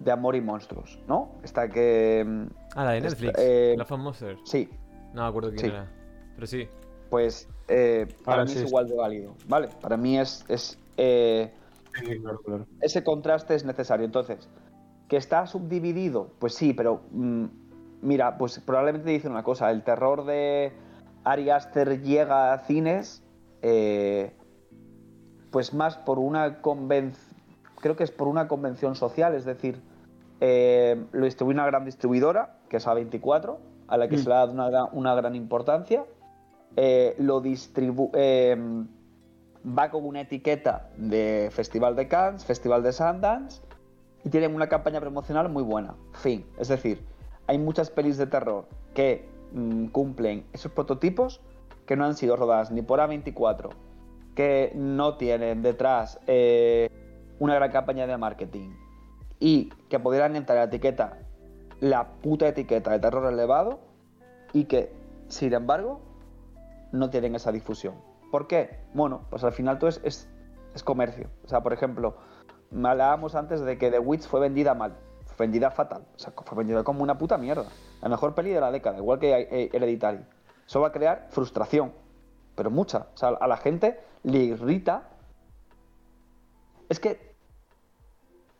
De amor y monstruos, ¿no? Esta que. mm, Ah, la de Esta- Netflix. eh, La Fan Monster. Sí, No me acuerdo quién sí. era. Pero sí. pues eh, para Ahora mí sí, es igual de válido, ¿vale? Para mí es, es eh, sí, claro, claro. ese contraste es necesario. Entonces, ¿que está subdividido? Pues sí, pero mm, mira, pues probablemente te dicen una cosa, el terror de Ari Aster llega a cines, eh, pues más por una convención, creo que es por una convención social, es decir, eh, lo distribuye una gran distribuidora, que es A24, a la que Mm. se le ha dado una, gran- una gran importancia. Eh, lo distribu eh, va con una etiqueta de Festival de Cannes, Festival de Sundance, y tienen una campaña promocional muy buena. Fin. Es decir, hay muchas pelis de terror que mm, cumplen esos prototipos que no han sido rodadas ni por A24, que no tienen detrás eh, una gran campaña de marketing y que pudieran entrar la etiqueta, la puta etiqueta de terror elevado y que, sin embargo, no tienen esa difusión. ¿Por qué? Bueno, pues al final todo es, es, es comercio. O sea, por ejemplo, hablábamos antes de que The Witch fue vendida mal, vendida fatal, o sea, fue vendida como una puta mierda. La mejor peli de la década, igual que eh, Hereditary. Eso va a crear frustración, pero mucha. O sea, a la gente le irrita. Es que,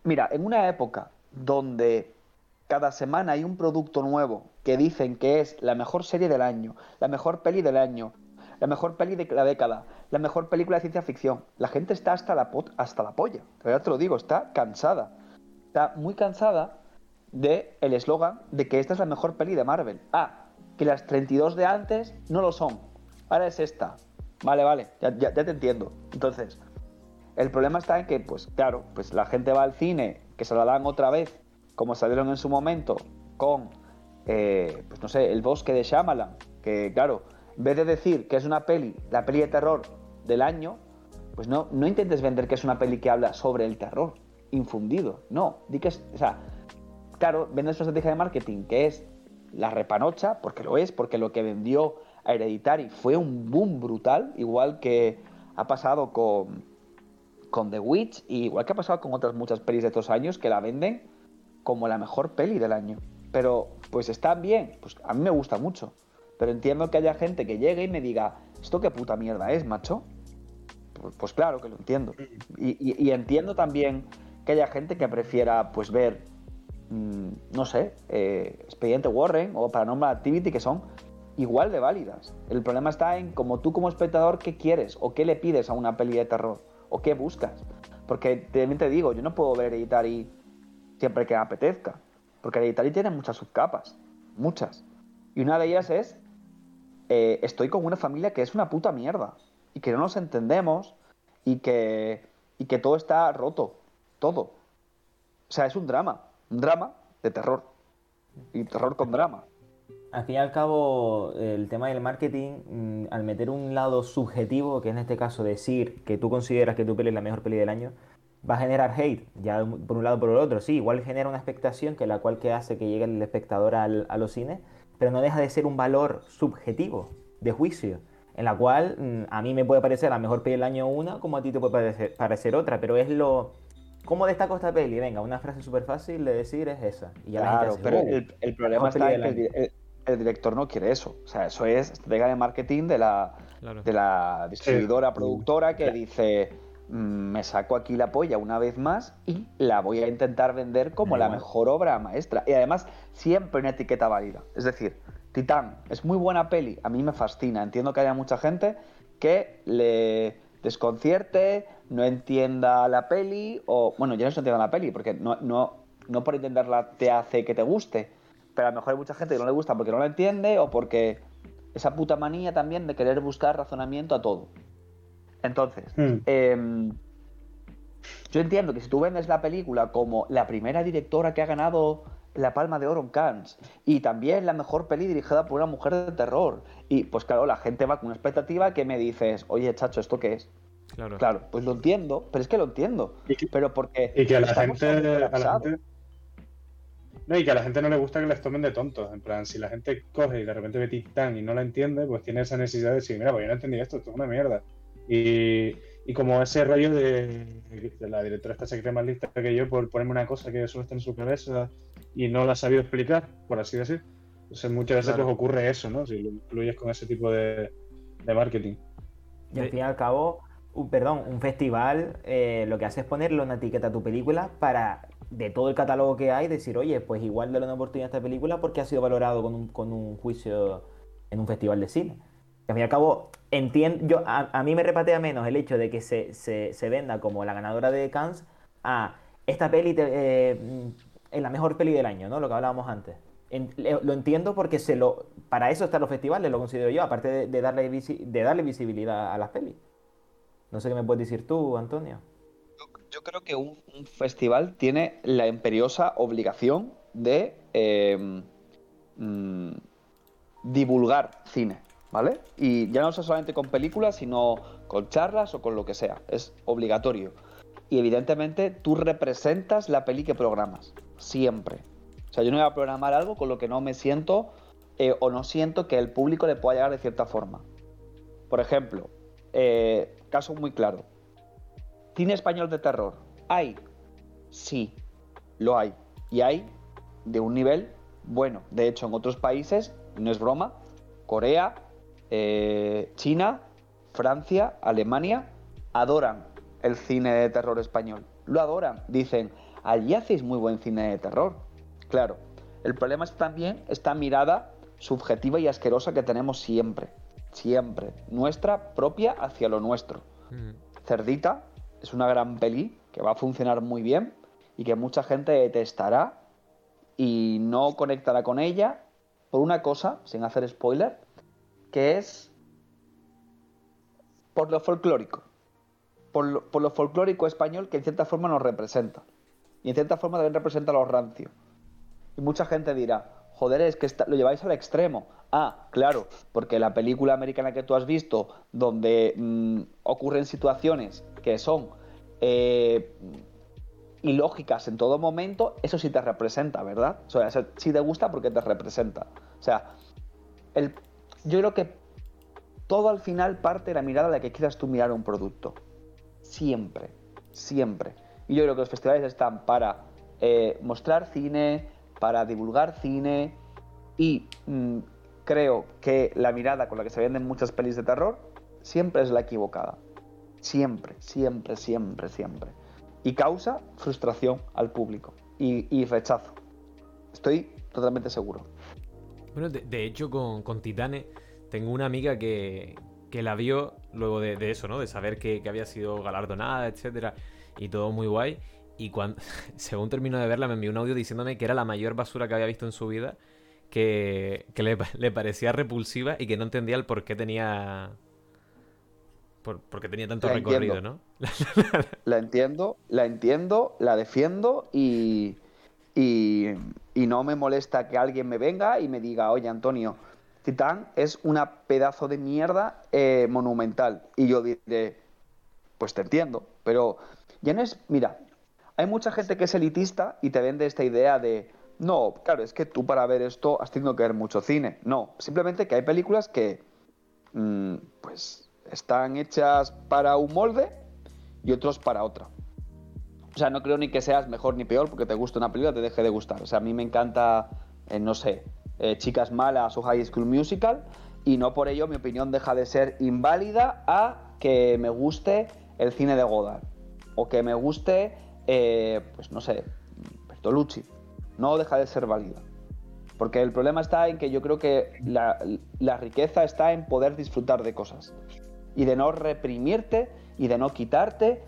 mira, en una época donde cada semana hay un producto nuevo que dicen que es la mejor serie del año, la mejor peli del año, la mejor peli de la década, la mejor película de ciencia ficción. La gente está hasta la, hasta la polla. De verdad te lo digo, está cansada. Está muy cansada del el eslogan de que esta es la mejor peli de Marvel. Ah, que las 32 de antes no lo son. Ahora es esta. Vale, vale, ya, ya, te entiendo. Entonces, el problema está en que, pues claro, pues la gente va al cine, que se la dan otra vez, como salieron en su momento, con, eh, pues no sé, El Bosque de Shyamalan, que claro, en vez de decir que es una peli, la peli de terror del año, pues no, no intentes vender que es una peli que habla sobre el terror infundido. No, di que es, o sea, claro, vendes una estrategia de marketing que es la repanocha, porque lo es, porque lo que vendió a Hereditary fue un boom brutal, igual que ha pasado con, con The Witch, y igual que ha pasado con otras muchas pelis de estos años que la venden como la mejor peli del año. Pero, pues está bien, pues a mí me gusta mucho. Pero entiendo que haya gente que llegue y me diga, ¿esto qué puta mierda es, macho? Pues, pues claro que lo entiendo. Y, entiendo también que haya gente que prefiera pues ver, mm, no sé, eh, Expediente Warren o Paranormal Activity, que son igual de válidas. El problema está en como tú como espectador, ¿qué quieres? ¿O qué le pides a una peli de terror? ¿O qué buscas? Porque también te digo, yo no puedo ver Hereditary siempre que me apetezca. Porque Hereditary tiene muchas subcapas. Muchas. Y una de ellas es eh, estoy con una familia que es una puta mierda y que no nos entendemos y que, y que todo está roto, todo. O sea, es un drama, un drama de terror y terror con drama. Al fin y al cabo, el tema del marketing, mm, al meter un lado subjetivo, que en este caso decir que tú consideras que tu peli es la mejor peli del año, va a generar hate, ya por un lado o por el otro. Sí, igual genera una expectación que la cual que hace que llegue el espectador a los cines, pero no deja de ser un valor subjetivo, de juicio, en la cual mm, a mí me puede parecer la mejor peli del año una, como a ti te puede parecer, otra, pero es lo... ¿Cómo destaco esta peli? Venga, una frase súper fácil de decir es esa. Y ya claro, pero uh, el, problema está en que el, director no quiere eso. O sea, eso es estrategia de marketing de la, de la distribuidora, productora que dice Mm, me saco aquí la polla una vez más y la voy a intentar vender como la mejor obra maestra. Y además, siempre una etiqueta válida. Es decir, Titán es muy buena peli, a mí me fascina. Entiendo que haya mucha gente que le desconcierte, no entienda la peli, o bueno, yo no entiendo la peli, porque no, no, no por entenderla te hace que te guste. Pero a lo mejor hay mucha gente que no le gusta porque no la entiende o porque esa puta manía también de querer buscar razonamiento a todo. Entonces, hmm. em, yo entiendo que si tú vendes la película como la primera directora que ha ganado la Palma de Oro en Cannes y también la mejor peli dirigida por una mujer de terror, y pues claro, la gente va con una expectativa que me dices, oye, chacho, ¿esto qué es? Claro. claro, pues lo entiendo, pero es que lo entiendo. pero porque. Y que a la gente. No, y que a la gente no le gusta que les tomen de tontos. En plan, si la gente coge y de repente ve Titán y no la entiende, pues tiene esa necesidad de decir, mira, pues yo no entendí esto, esto es una mierda. Y, como ese rollo de, la directora esta se cree más lista que yo por ponerme una cosa que solo está en su cabeza y no la ha sabido explicar, por así decir. Entonces muchas veces pues, ocurre eso, ¿no? Si lo incluyes con ese tipo de, marketing. Y al fin y al cabo, perdón, un festival eh, lo que hace es ponerle una etiqueta a tu película para de todo el catálogo que hay decir, oye, pues igual darle una oportunidad a esta película porque ha sido valorado con un, con un juicio en un festival de cine. al fin y al cabo, entiendo, yo, a, mí me repatea menos el hecho de que se, se, venda como la ganadora de Cannes a esta peli eh, es la mejor peli del año, ¿no? Lo que hablábamos antes. lo entiendo porque se lo, para eso están los festivales, lo considero yo, aparte de, darle, de darle visibilidad a las pelis. No sé qué me puedes decir tú, Antonio. Yo, creo que un, festival tiene la imperiosa obligación de eh, mm, divulgar cine. ¿vale? Y ya no solamente con películas, sino con charlas o con lo que sea. Es obligatorio. Y evidentemente tú representas la peli que programas, siempre. O sea, yo no voy a programar algo con lo que no me siento eh, o no siento que el público le pueda llegar de cierta forma. Por ejemplo, eh, caso muy claro. ¿Cine español de terror? ¿Hay? Sí, lo hay. Y hay de un nivel bueno. De hecho, en otros países, no es broma, Corea, eh, China, Francia, Alemania adoran el cine de terror español. Lo adoran. Dicen, allí hacéis muy buen cine de terror. Claro, El problema es también esta mirada subjetiva y asquerosa que tenemos siempre, siempre, nuestra propia hacia lo nuestro. Mm. Cerdita es una gran peli que va a funcionar muy bien y que mucha gente detestará y no conectará con ella por una cosa, sin hacer spoiler, que es por lo folclórico. Por lo, por lo folclórico español que en cierta forma nos representa. Y en cierta forma también representa a los rancios. Y mucha gente dirá, joder, es que lo lleváis al extremo. Ah, claro, porque la película americana que tú has visto, donde mm, ocurren situaciones que son eh, ilógicas en todo momento, eso sí te representa, ¿verdad? O sea, eso sí te gusta porque te representa. O sea, el, yo creo que todo al final parte de la mirada de la que quieras tú mirar un producto. Siempre, siempre. Y yo creo que los festivales están para eh, mostrar cine, para divulgar cine y mm, creo que la mirada con la que se venden muchas pelis de terror siempre es la equivocada. Siempre, siempre, siempre, siempre. Y causa frustración al público y, y rechazo. Estoy totalmente seguro. Bueno, de, hecho, con, con tengo una amiga que, que la vio luego de, de eso, ¿no? De saber que, que había sido galardonada, etcétera, y todo muy guay. Y cuando, [laughs] según terminó de verla, me envió un audio diciéndome que era la mayor basura que había visto en su vida, que, que le, pa- [laughs] le parecía repulsiva y que no entendía el por qué tenía. Por, por qué tenía tanto La recorrido, entiendo. ¿no? [laughs] La entiendo, la entiendo, la defiendo y, y, y no me molesta que alguien me venga y me diga, oye Antonio, Titán es una pedazo de mierda eh, monumental. Y yo diré, pues te entiendo, pero ya no es, mira, hay mucha gente que es elitista y te vende esta idea de, no, claro, es que tú para ver esto has tenido que ver mucho cine. No, simplemente que hay películas que, mm, pues, están hechas para un molde y otros para otra. O sea, no creo ni que seas mejor ni peor porque te gusta una película te deje de gustar. O sea, a mí me encanta, eh, no sé, eh, Chicas Malas o High School Musical y no por ello mi opinión deja de ser inválida a que me guste el cine de Godard o que me guste, eh, pues no sé, Bertolucci. No deja de ser válida. Porque el problema está en que yo creo que la, riqueza está en poder disfrutar de cosas y de no reprimirte y de no quitarte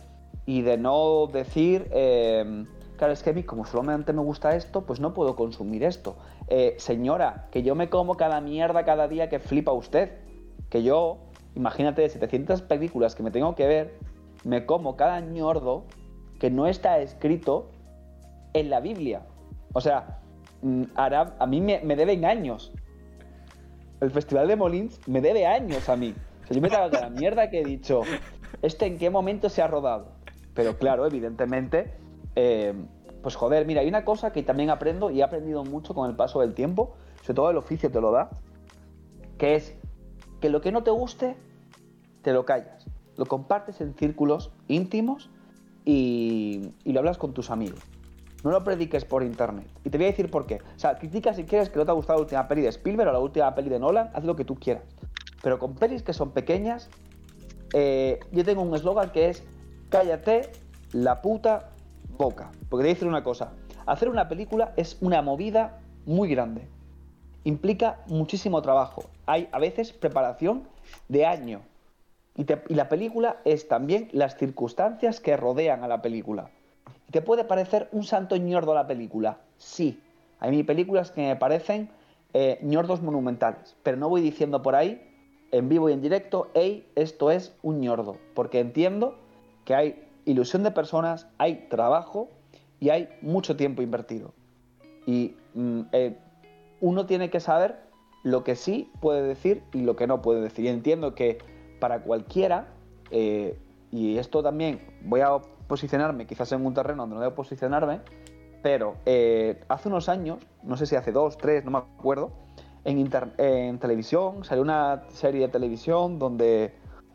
y de no decir, eh, claro, es que a mí como solamente me gusta esto, pues no puedo consumir esto. Eh, señora, que yo me como cada mierda cada día que flipa usted. Que yo, imagínate, de 700 películas que me tengo que ver, me como cada ñordo que no está escrito en la Biblia. O sea, mm, a mí me, me deben años. El Festival de Molins me debe años a mí. O yo me trago cada mierda que he dicho. ¿Este en qué momento se ha rodado? Pero claro, evidentemente, eh, pues joder, mira, hay una cosa que también aprendo y he aprendido mucho con el paso del tiempo, sobre todo el oficio te lo da, que es que lo que no te guste, te lo callas. Lo compartes en círculos íntimos y lo hablas con tus amigos. No lo prediques por internet. Y te voy a decir por qué. O sea, critica si quieres que no te ha gustado la última peli de Spielberg o la última peli de Nolan, haz lo que tú quieras. Pero con pelis que son pequeñas, eh, yo tengo un eslogan que es cállate la puta boca. Porque te voy a decir una cosa, hacer una película es una movida muy grande. Implica muchísimo trabajo. Hay a veces preparación de año. Y, la película es también las circunstancias que rodean a la película. ¿Te puede parecer un santo ñordo la película? Sí. Hay mí películas que me parecen eh, ñordos monumentales. Pero no voy diciendo por ahí, en vivo y en directo, hey, esto es un ñordo. Porque entiendo que hay ilusión de personas, hay trabajo y hay mucho tiempo invertido. Y mm, eh, uno tiene que saber lo que sí puede decir y lo que no puede decir. Y entiendo que para cualquiera, eh, y esto también voy a posicionarme quizás en un terreno donde no debo posicionarme, pero eh, hace unos años, no sé si hace dos, tres, no me acuerdo, en, inter- en televisión salió una serie de televisión donde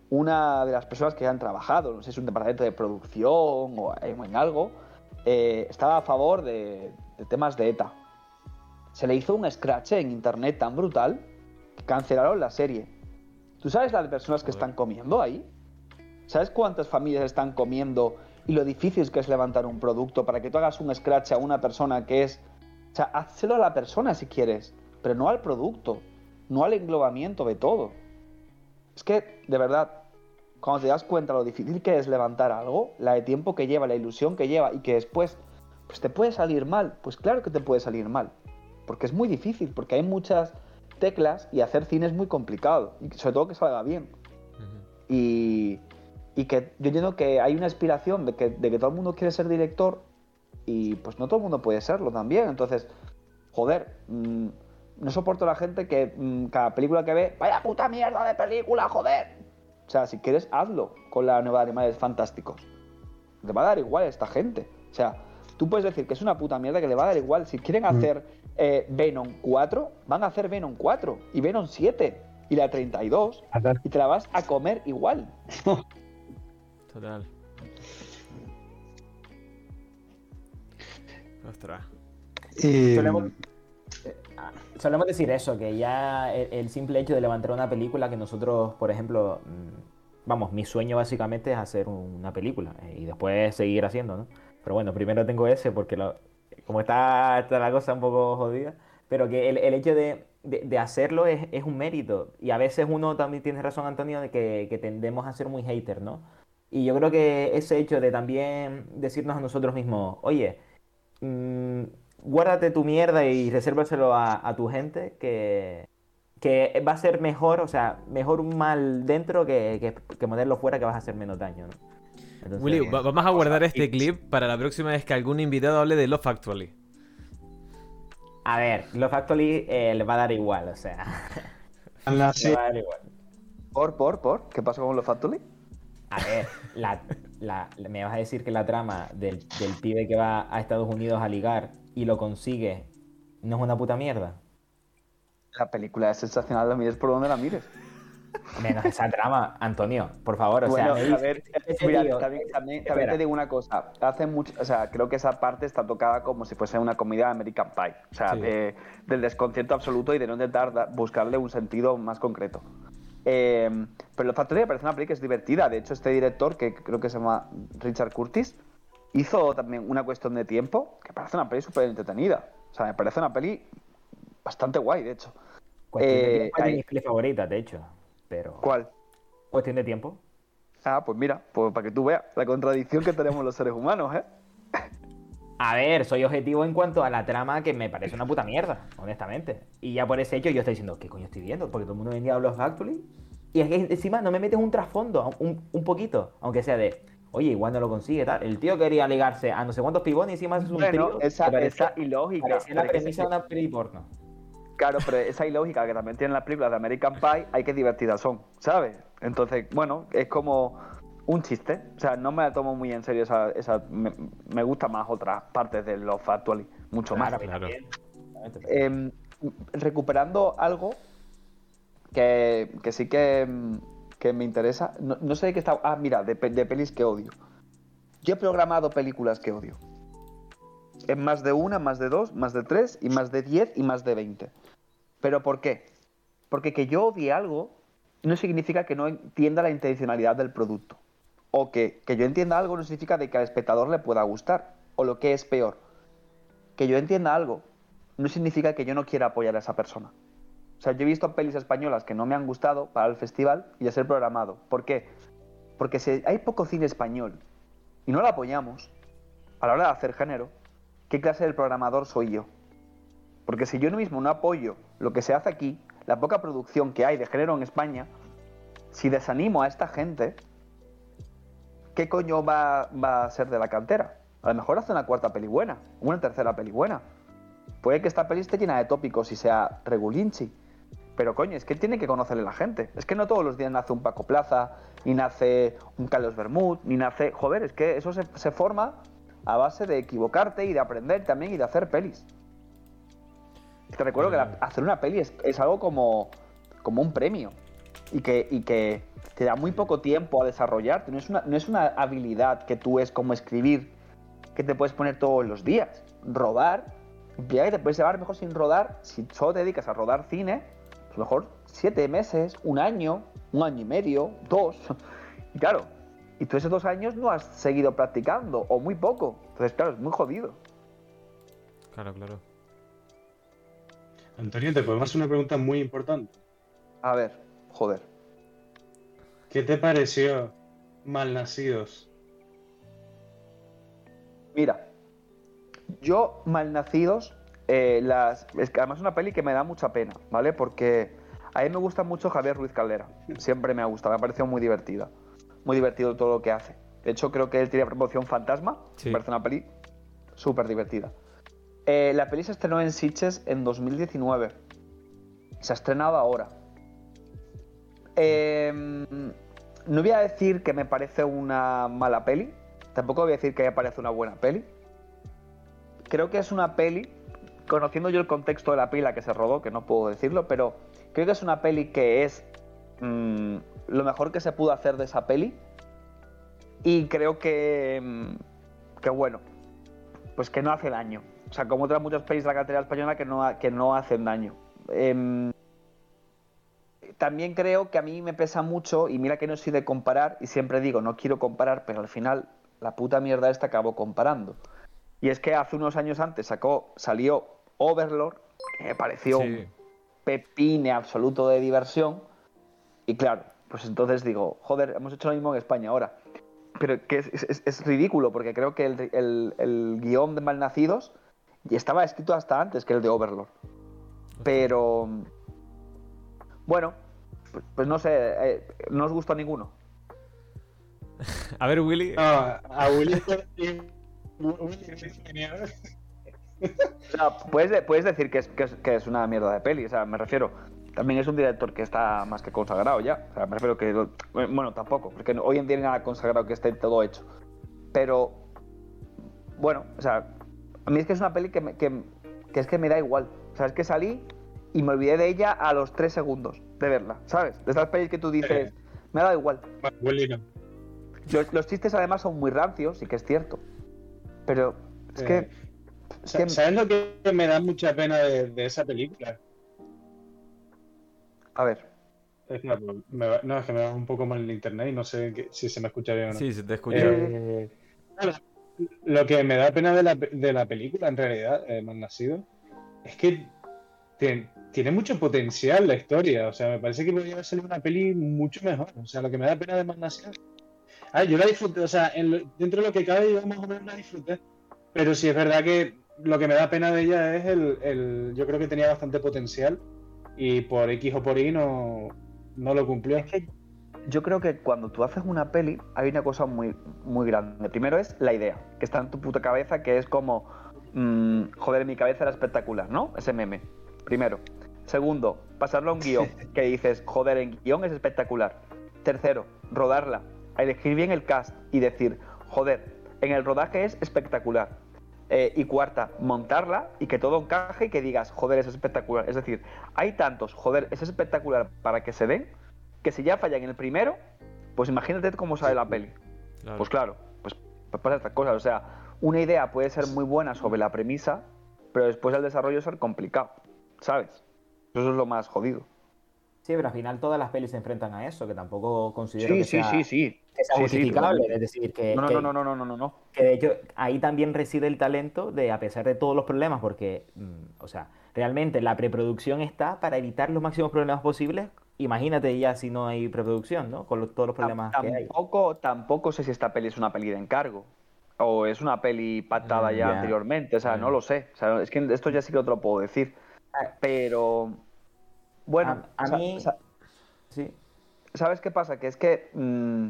una de las personas que han trabajado, no sé si es un departamento de producción o en, algo, eh, estaba a favor de, de temas de ETA. Se le hizo un scratch en internet tan brutal que cancelaron la serie. ¿Tú sabes las personas que están comiendo ahí? ¿Sabes cuántas familias están comiendo y lo difícil que es levantar un producto para que tú hagas un scratch a una persona que es sea, házselo a la persona si quieres, pero no al producto, no al englobamiento de todo. Es que, de verdad, cuando te das cuenta lo difícil que es levantar algo, la de tiempo que lleva, la ilusión que lleva y que después, pues te puede salir mal, pues claro que te puede salir mal, porque es muy difícil, porque hay muchas teclas y hacer cine es muy complicado, y sobre todo que salga bien. Y, y que yo entiendo que hay una aspiración de que, de que todo el mundo quiere ser director y pues no todo el mundo puede serlo también. Entonces, joder, mm, no soporto a la gente que mm, cada película que ve, vaya puta mierda de película, joder. O sea, si quieres, hazlo con la nueva de Animales Fantásticos. Te va a dar igual a esta gente. O sea, tú puedes decir que es una puta mierda que le va a dar igual. Si quieren hacer eh, Venom 4, van a hacer Venom 4 y Venom 7 y la 32 Atar- y te la vas a comer igual. [laughs] Total. Ostras. Y- Solemos, solemos decir eso, que ya el, el simple hecho de levantar una película que nosotros, por ejemplo, mm, vamos, mi sueño básicamente es hacer una película eh, y después seguir haciendo, ¿no? Pero bueno, primero tengo ese porque lo- como está, está la cosa un poco jodida, pero que el, el hecho de, de- de hacerlo es, es un mérito y a veces uno también tiene razón, Antonio, de que, que tendemos a ser muy hater, ¿no? Y yo creo que ese hecho de también decirnos a nosotros mismos, oye, mm, guárdate tu mierda y resérvaselo a, a tu gente, que, que va a ser mejor, o sea, mejor un mal dentro que, que, que ponerlo fuera que vas a hacer menos daño, ¿no? Entonces, Willy, va- vamos a guardar este clip para la próxima vez que algún invitado hable de Love Actually. a ver, Love Actually eh, le va a dar igual, o sea, [laughs] le va a dar igual. Por, por, por. ¿Qué pasó con los Factory? A ver, la, la- me vas a decir que la trama del, del pibe que va a Estados Unidos a ligar y lo consigue no es una puta mierda. La película es sensacional, la mires por donde la mires. Menos esa trama, Antonio, por favor, o bueno, sea, me a ver, mira, tío- también, también- también te digo una cosa. Hace mucho, o sea, creo que esa parte está tocada como si fuese una comida de American Pie. O sea, Sí. de- del desconcierto absoluto y de no intentar buscarle un sentido más concreto. Eh, pero Los Factory me parece una película que es divertida. De hecho, este director, que creo que se llama Richard Curtis, hizo también una cuestión de tiempo que parece una peli súper entretenida. O sea, me parece una peli bastante guay, de hecho. De Eh, tiempo es mis pelis favoritas, de hecho. Pero. ¿Cuál? Cuestión de tiempo. Ah, pues mira, pues para que tú veas la contradicción que tenemos los seres humanos, ¿eh? A ver, soy objetivo en cuanto a la trama que me parece una puta mierda, honestamente. Y ya por ese hecho yo estoy diciendo, ¿qué coño estoy viendo? Porque todo el mundo venía a Love Actually. Y es que encima no me metes un trasfondo, un, un poquito, aunque sea de, oye, igual no lo consigue, tal. El tío quería ligarse a no sé cuántos pibones y encima es un Bueno, trío. esa, parece- esa ilógica. parecía la premisa de una peli porno. Claro, pero esa ilógica que también tienen las películas de American Pie, hay que divertidas son, ¿sabes? Entonces, bueno, es como un chiste. O sea, no me la tomo muy en serio esa... esa me, me gusta más otras partes de los Factually, mucho más. Claro. Eh, recuperando algo que, que sí que, mm, que me interesa. No, no sé de qué está. Ah, mira, de, de pelis que odio. Yo he programado películas que odio. En más de una, más de dos, más de tres, y más de diez y más de veinte. ¿Pero por qué? Porque que yo odie algo no significa que no entienda la intencionalidad del producto. O que, que yo entienda algo no significa de que al espectador le pueda gustar. O lo que es peor, que yo entienda algo no significa que yo no quiera apoyar a esa persona. O sea, yo he visto pelis españolas que no me han gustado para el festival y a ser programado. ¿Por qué? Porque si hay poco cine español y no lo apoyamos a la hora de hacer género, ¿qué clase de programador soy yo? Porque si yo mismo no apoyo lo que se hace aquí, la poca producción que hay de género en España, si desanimo a esta gente, ¿qué coño va, va a ser de la cantera? A lo mejor hace una cuarta peli buena, una tercera peli buena. Puede que esta peli esté llena de tópicos y sea regulinchi. Pero coño, es que tiene que conocerle la gente. Es que no todos los días nace un Paco Plaza, ni nace un Carlos Bermud, ni nace... Joder, es que eso se, se forma a base de equivocarte y de aprender también y de hacer pelis. Te recuerdo que la- hacer una peli es, es algo como, como un premio. Y que, y que te da muy poco tiempo a desarrollarte. No es, una, no es una habilidad que tú es como escribir, que te puedes poner todos los días. Rodar, implica que te puedes llevar mejor sin rodar, si solo te dedicas a rodar cine, pues mejor siete meses, un año, un año y medio, dos. [laughs] Y claro, y tú esos dos años no has seguido practicando, o muy poco. Entonces, claro, es muy jodido. Claro, claro. Antonio, te podemos hacer una pregunta muy importante. A ver, joder. ¿Qué te pareció Malnacidos? Mira, yo, Malnacidos, eh, las... es que además es una peli que me da mucha pena, ¿vale? Porque a mí me gusta mucho Javier Ruiz Caldera. Siempre me ha gustado, me ha parecido muy divertida. Muy divertido todo lo que hace. De hecho, creo que él tiene promoción Fantasma. Sí. Me parece una peli súper divertida. Eh, la peli se estrenó en Sitges en 2019. Se ha estrenado ahora. Eh, no voy a decir que me parece una mala peli. Tampoco voy a decir que me parece una buena peli. Creo que es una peli, conociendo yo el contexto de la peli en la que se rodó, que no puedo decirlo, pero creo que es una peli que es mm, lo mejor que se pudo hacer de esa peli. Y creo que, mm, que bueno, pues que no hace daño. O sea, como otras muchas pelis de la cartera española que no, que no hacen daño. Em, también creo que a mí me pesa mucho, y mira que no soy de comparar, y siempre digo, no quiero comparar, pero al final la puta mierda esta acabó comparando. Y es que hace unos años antes sacó, salió Overlord, que me pareció Sí. un pepine absoluto de diversión. Y claro, pues entonces digo, joder, hemos hecho lo mismo en España ahora. Pero que es, es- es ridículo, porque creo que el, el- el guion de Malnacidos estaba escrito hasta antes que el de Overlord. Pero. Bueno, pues, pues no sé, eh, no os gustó ninguno. [laughs] A ver, Willy. No, a Willy. Willy es genial. Puedes, de- puedes decir que es, que, es, que es una mierda de peli, o sea, me refiero. También es un director que está más que consagrado ya. O sea, me refiero que. lo- Bueno, tampoco, porque hoy en día no hay nada consagrado que esté todo hecho. Pero. Bueno, o sea, a mí es que es una peli que, me- que, que es que me da igual. O sea, es que salí y me olvidé de ella a los tres segundos de verla, ¿sabes? De esas pelis que tú dices, [laughs] me da igual. Bueno, Willy no. Los, los chistes además son muy rancios, sí que es cierto. Pero es Eh, que. Que- ¿Sabes lo que me da mucha pena de, de esa película? A ver. Es que me- me va- no, es que me va un poco mal el internet y no sé si se me escucha bien o no. Sí, se te escucha. Eh, lo que me da pena de la, de la película, en realidad, eh, Malnacido, es que te- tiene mucho potencial la historia. O sea, me parece que podría salido una peli mucho mejor. O sea, lo que me da pena de Malnacido. Ah, yo la disfruté, o sea, en dentro de lo que cabe, yo más o menos la disfruté. Pero sí es verdad que lo que me da pena de ella es el. el- yo creo que tenía bastante potencial y por X o por Y no, no lo cumplió. Yo creo que cuando tú haces una peli hay una cosa muy, muy grande. Primero es la idea, que está en tu puta cabeza, que es como, mm, joder, mi cabeza era espectacular, ¿no? Ese meme. Primero. Segundo, pasarlo a un guion, que dices, joder, en guion es espectacular. Tercero, rodarla, elegir bien el cast y decir, joder, en el rodaje es espectacular. Eh, y cuarta, montarla y que todo encaje y que digas, joder, es espectacular. Es decir, hay tantos, joder, es espectacular para que se den, que si ya fallan en el primero, pues imagínate cómo sale la peli. Claro. Pues claro, pues, pues pasa estas cosas. O sea, una idea puede ser muy buena sobre la premisa, pero después el desarrollo ser complicado, ¿sabes? Eso es lo más jodido. Sí, pero al final todas las pelis se enfrentan a eso, que tampoco considero Sí, que, sí, sea, sí, sí. que sea Sí, sí, justificable. es decir, que, No, no, que- no, no, no, no, no, que de hecho ahí también reside el talento de, a pesar de todos los problemas, porque, mm, o sea, realmente la preproducción está para evitar los máximos problemas posibles. Imagínate ya si no hay preproducción, ¿no? Con los- todos los problemas que hay. Tampoco, tampoco sé si esta peli es una peli de encargo. O es una peli pactada Mm, ya anteriormente. O sea, Mm. no lo sé. O sea, es que esto ya sí que lo puedo decir. Ah. Pero. Bueno, A- a mí- sa- Sí. ¿Sabes qué pasa? Que es que mm,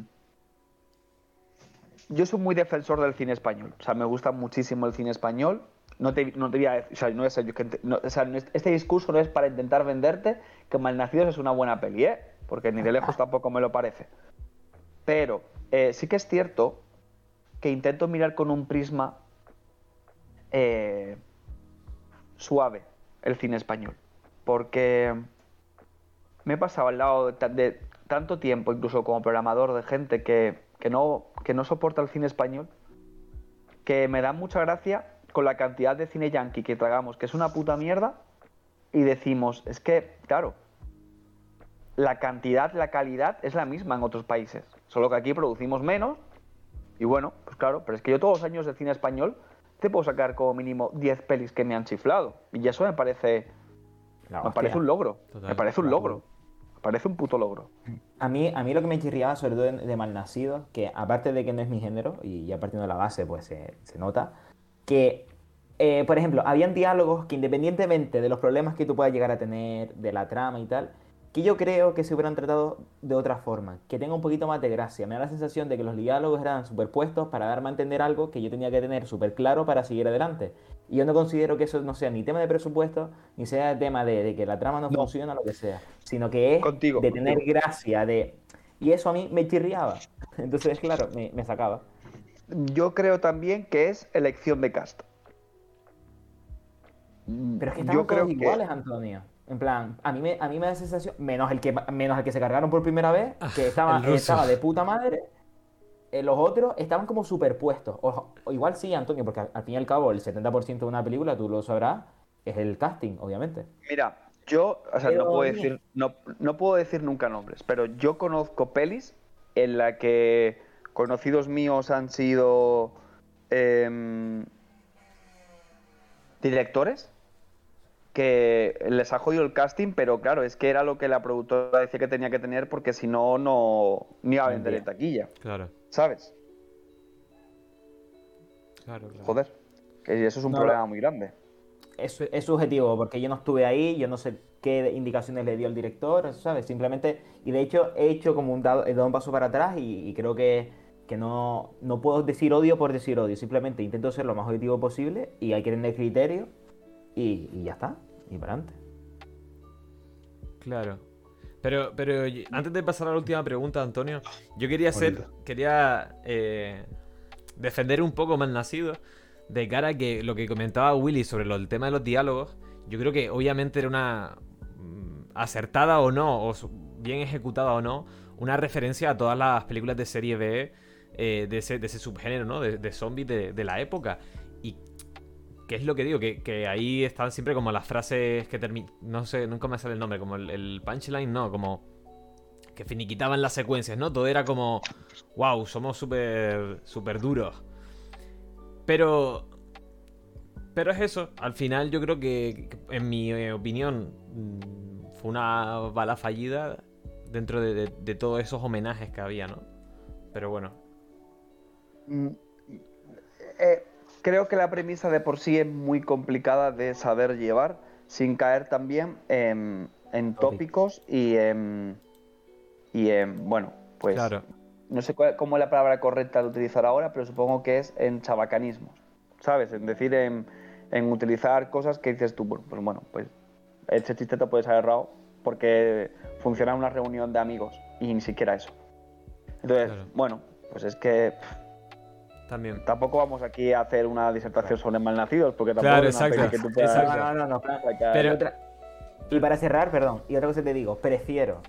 yo soy muy defensor del cine español. O sea, me gusta muchísimo el cine español. No te, no te voy a decir, o sea, no es, no- o sea, no es- este discurso no es para intentar venderte que Malnacidos es una buena peli, ¿eh? Porque ni de lejos tampoco me lo parece. Pero eh, sí que es cierto que intento mirar con un prisma eh, suave el cine español. Porque me he pasado al lado de, ta- de tanto tiempo, incluso como programador, de gente que, que no, que no soporta el cine español, que me da mucha gracia con la cantidad de cine yankee que tragamos, que es una puta mierda, y decimos, es que, claro, la cantidad, la calidad es la misma en otros países, solo que aquí producimos menos, y bueno, pues claro, pero es que yo todos los años de cine español te puedo sacar como mínimo 10 pelis que me han chiflado, y eso me parece La Me parece un logro. Total. me parece un logro. Me parece un puto logro. A mí, a mí lo que me chirriaba, sobre todo de, de Malnacidos, que aparte de que no es mi género, y ya partiendo de la base, pues se, se nota, que, eh, por ejemplo, habían diálogos que independientemente de los problemas que tú puedas llegar a tener, de la trama y tal, que yo creo que se hubieran tratado de otra forma, que tenga un poquito más de gracia. Me da la sensación de que los diálogos eran superpuestos para darme a entender algo que yo tenía que tener súper claro para seguir adelante. Y yo no considero que eso no sea ni tema de presupuesto, ni sea tema de, de que la trama no, No. funciona, lo que sea, sino que es Contigo, de tener contigo. gracia, de... Y eso a mí me chirriaba. [laughs] Entonces, claro, me, me sacaba. Yo creo también que es elección de cast. Pero es que creo todos que- iguales, Antonio. En plan, a mí me, a mí me da sensación, menos el que menos el que se cargaron por primera vez, que estaba, Ah, el ruso. estaba de puta madre, eh, los otros estaban como superpuestos. O, o igual sí, Antonio, porque al, al fin y al cabo el 70% de una película, tú lo sabrás, es el casting, obviamente. Mira, yo, o sea, Pero no puedo decir, no, no puedo decir nunca nombres, pero yo conozco pelis en la que conocidos míos han sido em, directores que les ha jodido el casting, pero claro, es que era lo que la productora decía que tenía que tener porque si no, no ni iba a vender en taquilla, Claro, ¿sabes? claro, claro. Joder, que eso es un No, problema muy grande. Es, es subjetivo, porque yo no estuve ahí, yo no sé qué indicaciones le dio el director, ¿sabes? Simplemente, y de hecho he hecho como un dado, he dado un paso para atrás y, y creo que, que no, no puedo decir odio por decir odio, simplemente intento ser lo más objetivo posible y hay que tener criterio y, y ya está, y para adelante. Claro. Pero, pero antes de pasar a la última pregunta, Antonio, yo quería hacer, quería eh, defender un poco más nacido de cara a que lo que comentaba Willy sobre lo, el tema de los diálogos, yo creo que obviamente era una mm, acertada o no, o bien ejecutada o no, una referencia a todas las películas de serie B eh, de, ese, de ese subgénero, ¿no? De, de zombies de, de la época. Y que es lo que digo, que, que ahí están siempre como las frases que terminan. No sé, nunca me sale el nombre, como el, punchline, no, como. Que finiquitaban las secuencias, ¿no? Todo era como. ¡Wow! Somos súper. súper duros. Pero. Pero es eso. Al final, yo creo que, en mi eh, opinión, mm, fue una bala fallida dentro de, de- de todos esos homenajes que había, ¿no? Pero bueno. Mm, eh, creo que la premisa de por sí es muy complicada de saber llevar sin caer también en, en tópicos y en, y en, bueno, pues Claro. no sé cuál- cómo es la palabra correcta de utilizar ahora, pero supongo que es en chabacanismos, ¿sabes? En decir, en, en utilizar cosas que dices tú, pues bueno, pues este chiste te puedes haber errado porque funciona en una reunión de amigos y ni siquiera eso. Entonces, Claro. bueno, pues es que También. Tampoco vamos aquí a hacer una disertación sobre malnacidos, porque tampoco Claro, exacto, que tú puedas exacto. No, no, no. Pero- Y otra- Y para cerrar, perdón, y otra cosa te digo, prefiero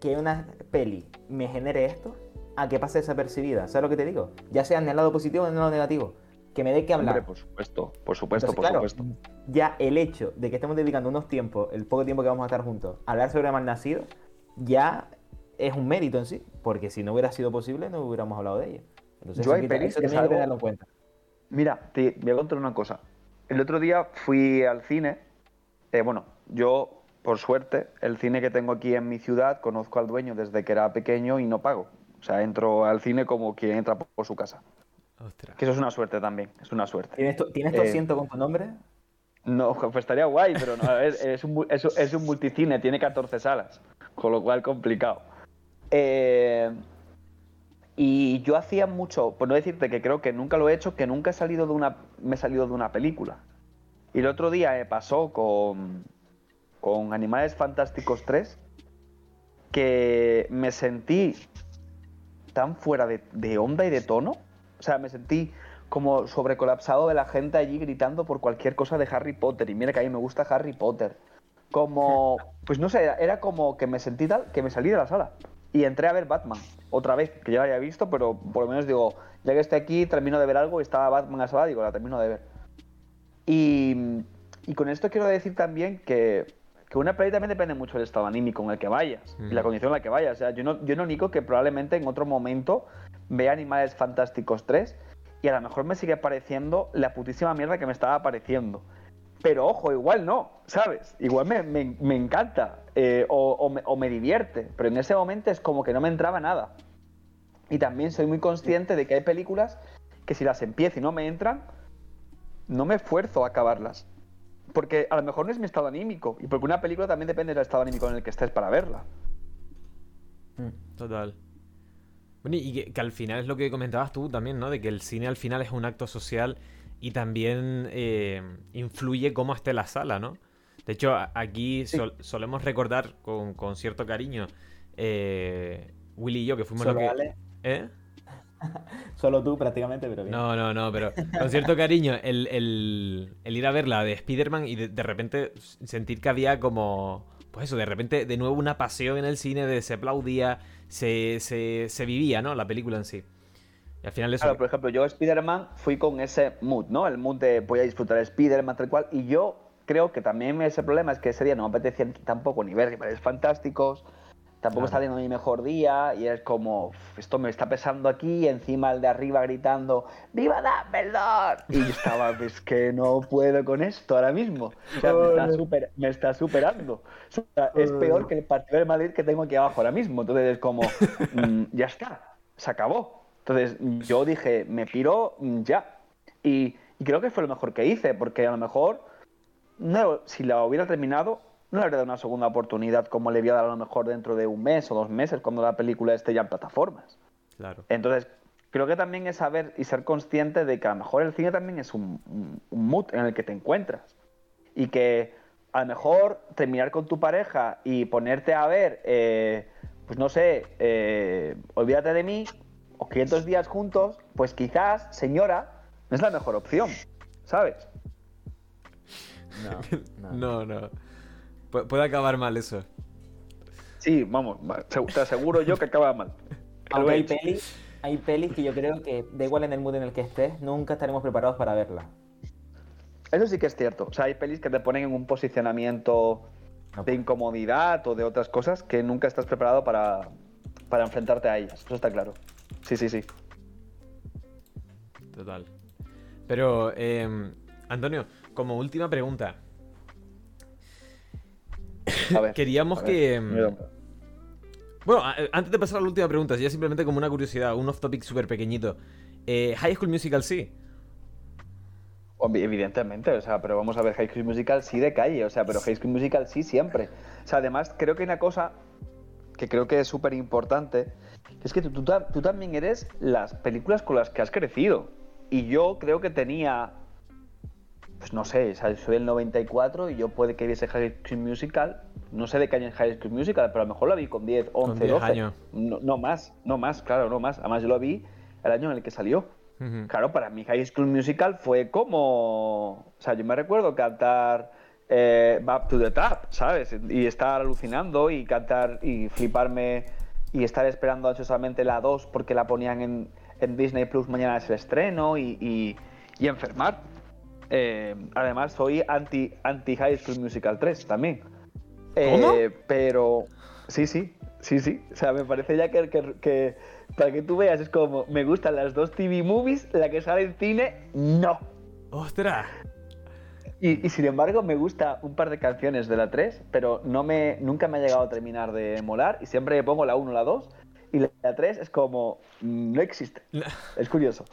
que una peli me genere esto a que pase desapercibida. ¿Sabes lo que te digo? Ya sea en el lado positivo o en el lado negativo. Que me dé que hablar. Hombre, por supuesto, por supuesto, Entonces, por claro, supuesto. ya el hecho de que estemos dedicando unos tiempos, el poco tiempo que vamos a estar juntos, a hablar sobre Malnacido, ya es un mérito en sí. Porque si no hubiera sido posible, no hubiéramos hablado de ello. Entonces, que que salgo- tenerlo en cuenta. Mira, te voy a contar una cosa. El otro día fui al cine. eh, bueno, yo, por suerte, el cine que tengo aquí en mi ciudad, conozco al dueño desde que era pequeño y no pago. O sea, entro al cine como quien entra por por su casa. Ostras. Que eso es una suerte también, es una suerte. ¿Tienes tu, ¿tienes tu Eh, asiento con tu nombre? No, [laughs] pues estaría guay, pero no, un, [laughs] es, un- es un multicine, tiene 14 salas, con lo cual complicado. Eh, y yo hacía mucho, por no decirte que creo que nunca lo he hecho, que nunca he salido de una, me he salido de una película. Y el otro día me pasó con, con Animales Fantásticos 3, que me sentí tan fuera de, de onda y de tono. O sea, me sentí como sobrecolapsado de la gente allí gritando por cualquier cosa de Harry Potter. Y mira que a mí me gusta Harry Potter. Como, pues no sé, era, era como que me sentí tal que me salí de la sala. Y entré a ver Batman, otra vez, que ya la había visto, pero por lo menos digo, ya que estoy aquí, termino de ver algo y estaba Batman a la sala, digo, la termino de ver. Y, y con esto quiero decir también que, que una peli también depende mucho del estado anímico en el que vayas y la Mm. condición en la que vayas. O sea, yo no, yo no nico que probablemente en otro momento vea Animales Fantásticos 3 y a lo mejor me sigue pareciendo la putísima mierda que me estaba pareciendo. Pero ojo, igual no, ¿sabes? Igual me, me- me encanta eh, o, me, divierte, pero en ese momento es como que no me entraba nada. Y también soy muy consciente de que hay películas que si las empiezo y no me entran, no me esfuerzo a acabarlas. Porque a lo mejor no es mi estado anímico. Y porque una película también depende del estado anímico en el que estés para verla. Total. Bueno, y que, que al final es lo que comentabas tú también, ¿no? De que el cine al final es un acto social y también eh, influye cómo esté la sala, ¿no? De hecho, aquí sol- solemos recordar con, con cierto cariño eh, Willy y yo, que fuimos Solo lo que... ¿Eh? [laughs] solo tú prácticamente, pero bien. No, no, no, pero con cierto cariño, el, el- el ir a ver la de Spider-Man y de, de repente sentir que había como. Pues eso, de repente, de nuevo una pasión en el cine, de se aplaudía, se, se, se vivía, ¿no? La película en sí. Y al final eso. Claro, por ejemplo, yo Spider-Man fui con ese mood, ¿no? El mood de voy a disfrutar de Spider-Man tal cual. Y yo creo que también ese problema es que ese día no me apetecía tampoco ni ver Animales Fantásticos, tampoco Claro. está teniendo mi mejor día. Y es como, "Uf, esto me está pesando aquí. Y encima el de arriba gritando, ¡Viva Dumbledore! Y yo estaba, es [laughs] que no puedo con esto ahora mismo. O sea, me está, super- me está superando. O sea, es peor que el partido de Madrid que tengo aquí abajo ahora mismo. Entonces es como, [laughs] mm, ya está, se acabó. Entonces yo dije, me piro mm, ya. Y, y creo que fue lo mejor que hice, porque a lo mejor, no, si la hubiera terminado, no le habría dado una segunda oportunidad como le voy a dar a lo mejor dentro de un mes o dos meses cuando la película esté ya en plataformas. Claro. Entonces, creo que también es saber y ser consciente de que a lo mejor el cine también es un, un- un mood en el que te encuentras. Y que a lo mejor terminar con tu pareja y ponerte a ver, eh, pues no sé, eh, olvídate de mí, o 500 días juntos, pues quizás, señora, no es la mejor opción, ¿sabes? [laughs] No, no. No, no. Pu- puede acabar mal eso. Sí, vamos, te aseguro yo que acaba mal. [laughs] Aunque hay pelis, hay pelis que yo creo que, da igual en el mood en el que estés, nunca estaremos preparados para verla. Eso sí que es cierto. O sea, hay pelis que te ponen en un posicionamiento de incomodidad o de otras cosas que nunca estás preparado para, para enfrentarte a ellas. Eso está claro. Sí, sí, sí. Total. Pero, eh, Antonio, como última pregunta. A ver. [laughs] Queríamos a ver, que. mira. Bueno, a- antes de pasar a la última pregunta, ya simplemente como una curiosidad, un off-topic súper pequeñito. Eh, High School Musical sí. Evidentemente, o sea, pero vamos a ver, High School Musical sí de calle, o sea, pero High School Musical sí siempre. O sea, además, creo que hay una cosa que creo que es súper importante, es que tú, tú tú también eres las películas con las que has crecido. Y yo creo que tenía, pues no sé, sea, soy del 94 y yo puede que viese High School Musical, no sé de qué año es High School Musical, pero a lo mejor la vi con 10, 11, 10 12. años. No, no más, no más, claro, no más. Además, yo lo vi el año en el que salió. Claro, para mí High School Musical fue como... O sea, yo me recuerdo cantar eh, Back to the Top, ¿sabes? Y estar alucinando y cantar y fliparme y estar esperando ansiosamente la 2 porque la ponían en, en Disney Plus mañana es el estreno y, y- y enfermar. Eh, además, soy anti, anti High School Musical 3 también. Eh, pero sí, sí, sí, sí. O sea, me parece ya que, que- que para que tú veas es como, me gustan las dos TV movies, la que sale en cine, no. ¡Ostras! Y, y sin embargo me gusta un par de canciones de la 3, pero no me, nunca me ha llegado a terminar de molar y siempre pongo la 1 o la 2 y la 3 es como, mm, no existe. Es curioso.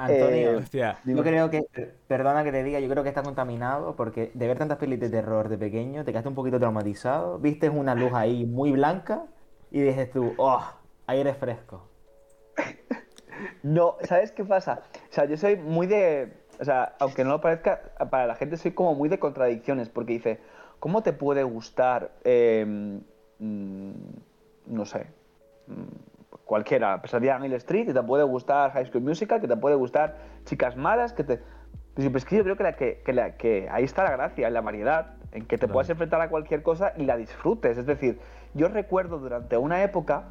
Antonio, Eh, Hostia. yo creo que, perdona que te diga, yo creo que está contaminado porque de ver tantas pelis de terror de pequeño te quedaste un poquito traumatizado, viste una luz ahí muy blanca y dices tú, oh, aire fresco. No, ¿sabes qué pasa? O sea, yo soy muy de. O sea, aunque no lo parezca, para la gente soy como muy de contradicciones, porque dice, ¿cómo te puede gustar, eh, mm, no sé, mm, cualquiera, Pesadilla en Hill Street, que te puede gustar High School Musical, que te puede gustar Chicas Malas, que te. Pues, pues que yo creo que, la que, que la- que ahí está la gracia, en la variedad, en que te Claro. puedas enfrentar a cualquier cosa y la disfrutes. Es decir, yo recuerdo durante una época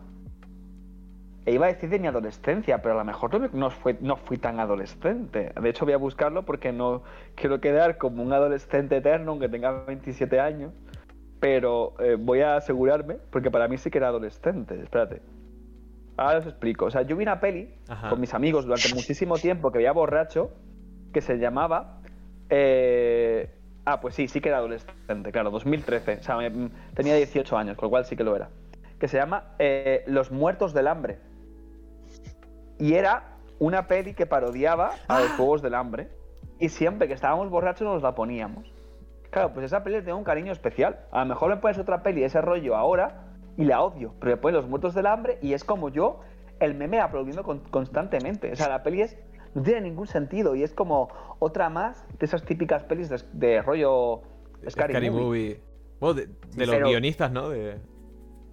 e iba a decir de mi adolescencia, pero a lo mejor no, no fue, no fui tan adolescente. De hecho, voy a buscarlo porque no quiero quedar como un adolescente eterno, aunque tenga 27 años. Pero eh, voy a asegurarme, porque para mí sí que era adolescente. Espérate. Ahora os explico. O sea, yo vi una peli Ajá. con mis amigos durante [laughs] muchísimo tiempo que veía borracho, que se llamaba eh, Ah, pues sí, sí que era adolescente, claro, 2013. O sea, me- mm, tenía 18 años, con lo cual sí que lo era. Que se llama eh, Los Muertos del Hambre. Y era una peli que parodiaba a los Juegos del Hambre. Y siempre que estábamos borrachos nos la poníamos. Claro, pues esa peli le tengo un cariño especial. A lo mejor me pones otra peli, ese rollo ahora, y la odio. Pero me pones Los Muertos del Hambre y es como yo, el meme aplaudiendo con- constantemente. O sea, la peli es, no tiene ningún sentido y es como otra más de esas típicas pelis de, de rollo Scary, Scary Movie. Movie. Bueno, de, de los pero- guionistas, ¿no? De...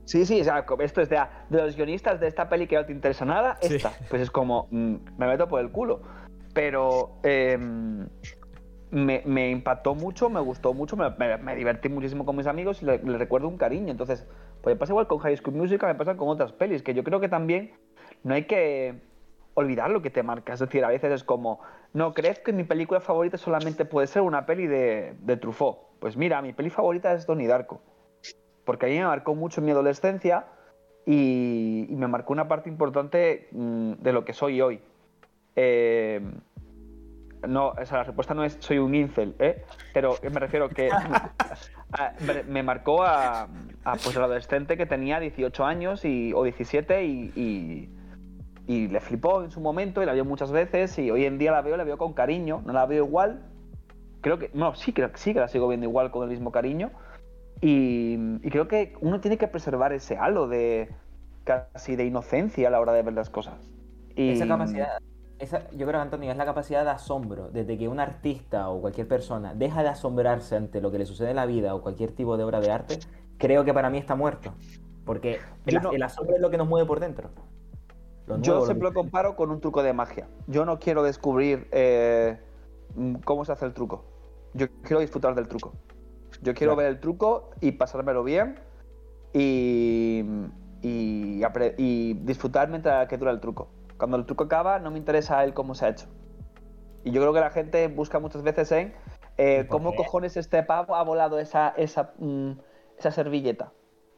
Sí, sí, o sea, esto es de, de los guionistas de esta peli que no te interesa nada, Sí. esta. Pues es como, mm, me meto por el culo. Pero eh, me, me impactó mucho, me gustó mucho, me, me- me divertí muchísimo con mis amigos y le, le recuerdo un cariño. Entonces, pues me pasa igual con High School Musical, me pasa con otras pelis, que yo creo que también no hay que olvidar lo que te marca. Es decir, a veces es como, no, ¿crees que mi película favorita solamente puede ser una peli de, de Truffaut? Pues mira, mi peli favorita es Donnie Darko porque a mí me marcó mucho mi adolescencia y, y me marcó una parte importante mm, de lo que soy hoy. Eh, no, o sea, la respuesta no es soy un incel, ¿eh? pero me refiero que a- [laughs] me- me marcó a, a, pues, el adolescente que tenía 18 años y, o 17 y, y- y le flipó en su momento y la vio muchas veces y hoy en día la veo, la veo con cariño, no la veo igual. Creo que, no, sí, creo que sí que la sigo viendo igual con el mismo cariño. Y, y creo que uno tiene que preservar ese halo de casi de inocencia a la hora de ver las cosas. Y, Esa capacidad, esa, yo creo, Antonio, es la capacidad de asombro. Desde que un artista o cualquier persona deja de asombrarse ante lo que le sucede en la vida o cualquier tipo de obra de arte, creo que para mí está muerto. Porque el, no- el asombro es lo que nos mueve por dentro. Nuevo, Yo siempre lo comparo con un truco de magia. Yo no quiero descubrir eh, mm, cómo se hace el truco. Yo quiero disfrutar del truco. Yo quiero Claro. ver el truco y pasármelo bien y, y, y disfrutar mientras que dura el truco. Cuando el truco acaba, no me interesa el cómo se ha hecho. Y yo creo que la gente busca muchas veces en eh, ¿Y por cómo qué? cojones este pavo ha volado esa, esa, mm, esa servilleta.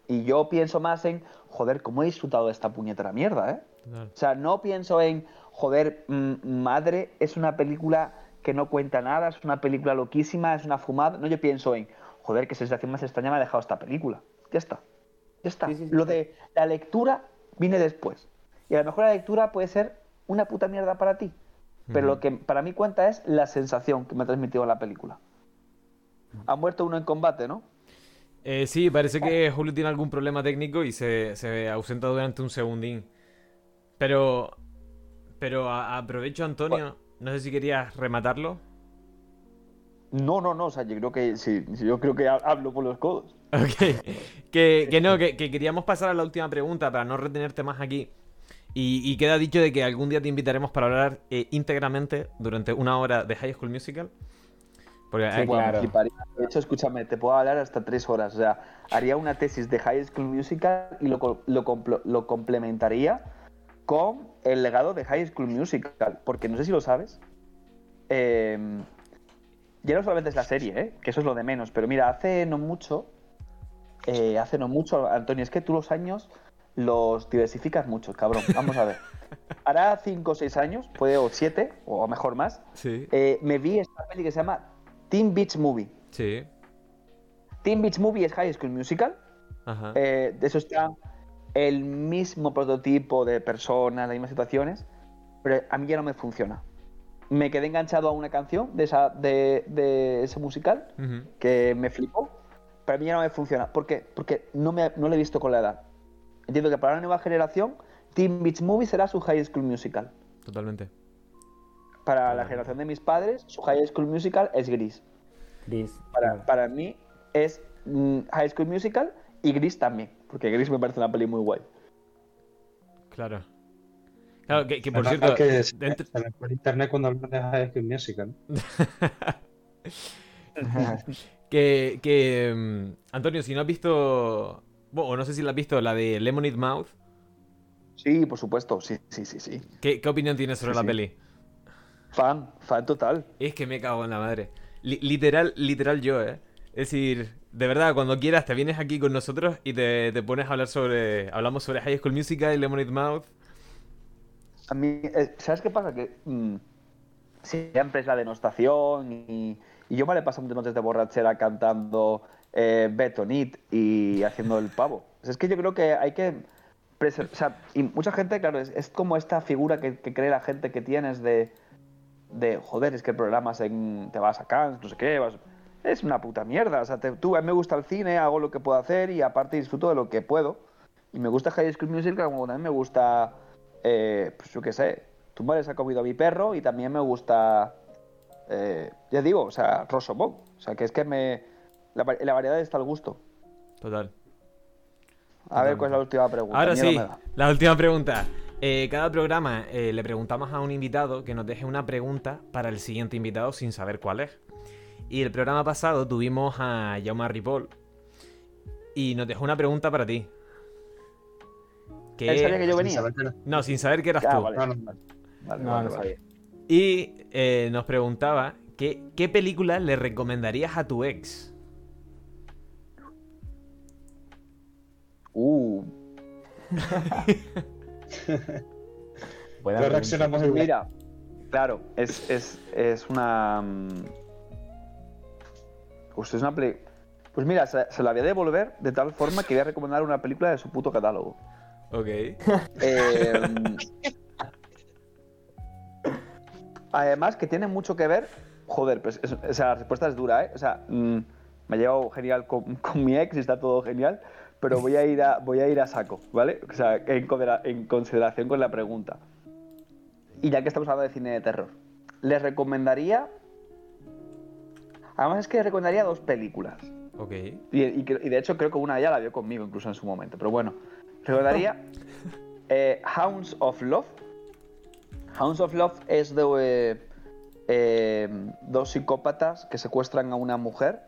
Y yo pienso más en, joder, cómo he disfrutado de esta puñetera mierda, ¿eh? Total. O sea, no pienso en, joder, mm, Madre es una película que no cuenta nada, es una película loquísima, es una fumada. No, yo pienso en, joder, qué sensación más extraña me ha dejado esta película. Ya está. Ya está. Sí, sí, sí, Lo de la lectura viene después. Y a lo mejor la lectura puede ser una puta mierda para ti. Pero lo que para mí cuenta es la sensación que me ha transmitido la película. Ha muerto uno en combate, ¿no? Eh, sí, parece que Julio tiene algún problema técnico y se, se ausenta durante un segundín. Pero. Pero a- aprovecho, Antonio. No sé si querías rematarlo. No, no, no. O sea, yo creo que sí, yo creo que ha- hablo por los codos. Ok. Que, que no, que, que queríamos pasar a la última pregunta para no retenerte más aquí. Y, y queda dicho de que algún día te invitaremos para hablar eh, íntegramente durante una hora de High School Musical. Porque Sí, hay- Bueno, claro. De hecho, escúchame, te puedo hablar hasta tres horas. O sea, haría una tesis de High School Musical y lo, lo, complo- lo complementaría con el legado de High School Musical. Porque no sé si lo sabes. eh, ya no solamente es la serie, ¿eh? que eso es lo de menos. Pero mira, hace no mucho. eh, hace no mucho, Antonio, es que tú los años los diversificas mucho, cabrón. Vamos a ver. [laughs] Hará cinco o seis años, puede o siete, o mejor más, Sí. eh, me vi esta peli que se llama Teen Beach Movie. Sí. Teen Beach Movie es High School Musical. Ajá. Eh, de eso está el mismo prototipo de personas, las mismas situaciones, pero a mí ya no me funciona. Me quedé enganchado a una canción de, esa, de, de ese musical que me flipó, pero a mí ya no me funciona. ¿Por qué? Porque no, me, no lo he visto con la edad. Entiendo que para la nueva generación, Teen Beach Movie será su High School Musical. Totalmente. Para la generación de mis padres, su High School Musical es Gris. Gris, Para, para mí es mm, High School Musical y Gris también, porque Gris me parece una peli muy guay. Claro. Claro, que, que por Además, cierto. que se, dentro- se me fue el internet cuando hablas de High School Musical. [laughs] Que, que mm, Antonio, si no has visto, bueno, no sé si la has visto, la de Lemonade Mouth, Sí, por supuesto, sí, sí, sí, sí. ¿qué, qué opinión tienes sobre Sí, la sí. peli? Fan, fan total. Es que me cago en la madre. Li- literal, literal yo, ¿eh? Es decir, de verdad, cuando quieras te vienes aquí con nosotros y te, te pones a hablar sobre, hablamos sobre High School Musical y Lemonade Mouth. A mí, eh, ¿sabes qué pasa? Que mm, siempre es la denostación y, y yo me le paso muchas noches de borrachera cantando eh, Betonit y haciendo el pavo. Es que yo creo que hay que... O sea, y mucha gente, claro, es, como esta figura que, cree la gente que tienes de, de, joder, es que el programa se- te vas a Cannes, no sé qué, vas... Es una puta mierda. O sea, tú, a mí me gusta el cine, hago lo que puedo hacer y aparte disfruto de lo que puedo. Y me gusta High School Musical como también me gusta, eh, pues yo qué sé, Tu madre se ha comido a mi perro y también me gusta, eh, ya digo, o sea, Rosomon. O sea, que es que me... La, va- la variedad está al gusto. Total. A ver cuál es la última pregunta. Ahora Miedo sí, la última pregunta. Eh, cada programa eh, le preguntamos a un invitado que nos deje una pregunta para el siguiente invitado sin saber cuál es. Y el programa pasado tuvimos a Jaume Ripoll y nos dejó una pregunta para ti. Que- Él sabía que yo venía. saber que era- No, sin saber que eras Ah, tú. vale. No, no, no. Vale, No, vale, no vale. sabía. Y eh, nos preguntaba que, qué película le recomendarías a tu ex. Uh, [laughs] Buena reaccionamos mira, claro, es, es, es una... mm, Pues es una peli- Pues mira, se, se la voy a devolver de tal forma que voy a recomendar una película de su puto catálogo. Ok. Eh, además, que tiene mucho que ver. Joder, pues es- o sea, la respuesta es dura, ¿eh? O sea, mm, me ha llevado genial con, con mi ex y está todo genial, pero voy a ir a, voy a, ir a saco, ¿vale? O sea, en, considera- en consideración con la pregunta. Y ya que estamos hablando de cine de terror, les recomendaría. Además, es que les recomendaría dos películas. Ok. Y, y que- y de hecho creo que una ya la vio conmigo incluso en su momento. Pero bueno, recordaría [laughs] eh, Hounds of Love. Hounds of Love es de eh, eh, dos psicópatas que secuestran a una mujer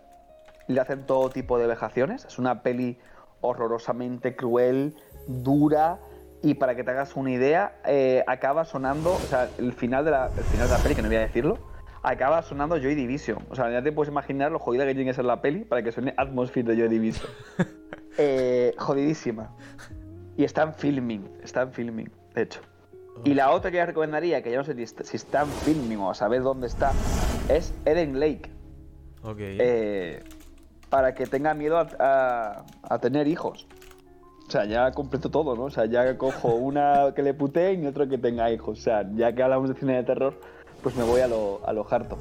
y le hacen todo tipo de vejaciones. Es una peli horrorosamente cruel, dura y para que te hagas una idea, eh, acaba sonando, o sea, el final, de la, el final de la peli, que no voy a decirlo, acaba sonando Joy Division. O sea, ya te puedes imaginar lo jodida que tiene que ser la peli para que suene Atmosphere de Joy Division. [laughs] Eh, jodidísima. Y está en filming, está en filming, de hecho. Y la otra que yo recomendaría, que yo no sé si está- si está en filming o a saber dónde está, es Eden Lake. Ok. Eh, para que tenga miedo a, a- a tener hijos. O sea, ya completo todo, ¿no? O sea, ya cojo una que le puteen y otro que tenga hijos. O sea, ya que hablamos de cine de terror, pues me voy a lo, a lo harto.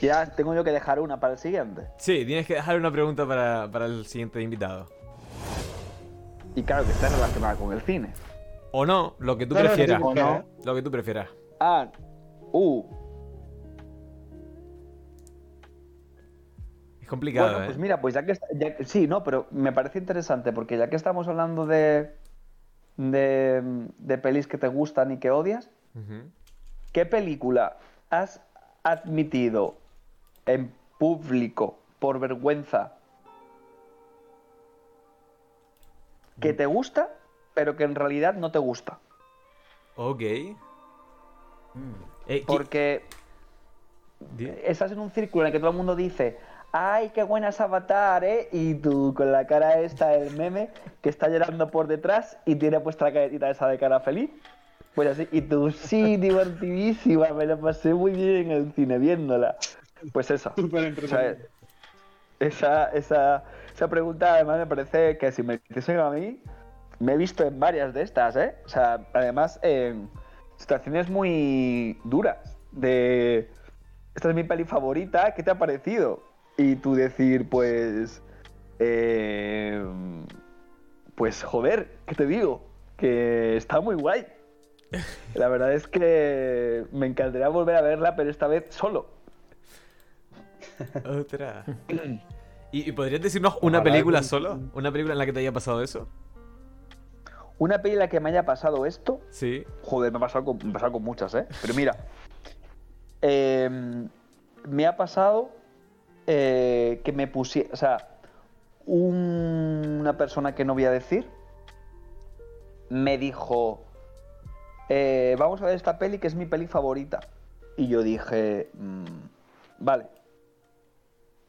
Ya tengo yo que dejar una para el siguiente. Sí, tienes que dejar una pregunta para, para el siguiente invitado. Y claro que está relacionada con el cine. O no, lo que tú No, no, no prefieras. no. Lo que tú prefieras. Ah, uh, Es complicado, bueno, ¿eh? pues mira, pues ya que, está- ya sí, no, pero me parece interesante porque ya que estamos hablando de, de, de pelis que te gustan y que odias. ¿qué película has admitido en público por vergüenza que te gusta, pero que en realidad no te gusta? Ok. Eh, ¿qui- Porque di- estás en un círculo en el que todo el mundo dice, ay, qué buena es Avatar, ¿eh? Y tú con la cara esta, el meme, que está llorando por detrás y tiene puesta la caretita esa de cara feliz. Pues así, y tú, sí, divertidísima, me la pasé muy bien en el cine viéndola. Pues esa. Súper esa, esa, esa pregunta además me parece que si me dicen a mí, me he visto en varias de estas, ¿eh? O sea, además en situaciones muy duras de... Esta es mi peli favorita, ¿qué te ha parecido? Y tú decir, pues... eh, pues joder, ¿qué te digo? Que está muy guay. [laughs] La verdad es que me encantaría volver a verla, pero esta vez solo. [laughs] Otra. [clears throat] ¿Y, y podrías decirnos una Ojalá película que- solo? ¿Una película en la que te haya pasado eso? Una peli en la que me haya pasado esto, Sí. Joder, me ha pasado con, me ha pasado con muchas, ¿eh? Pero mira, eh, me ha pasado eh, que me pusiera, o sea, un- una persona que no voy a decir me dijo, eh, vamos a ver esta peli que es mi peli favorita. Y yo dije, "Mm, vale,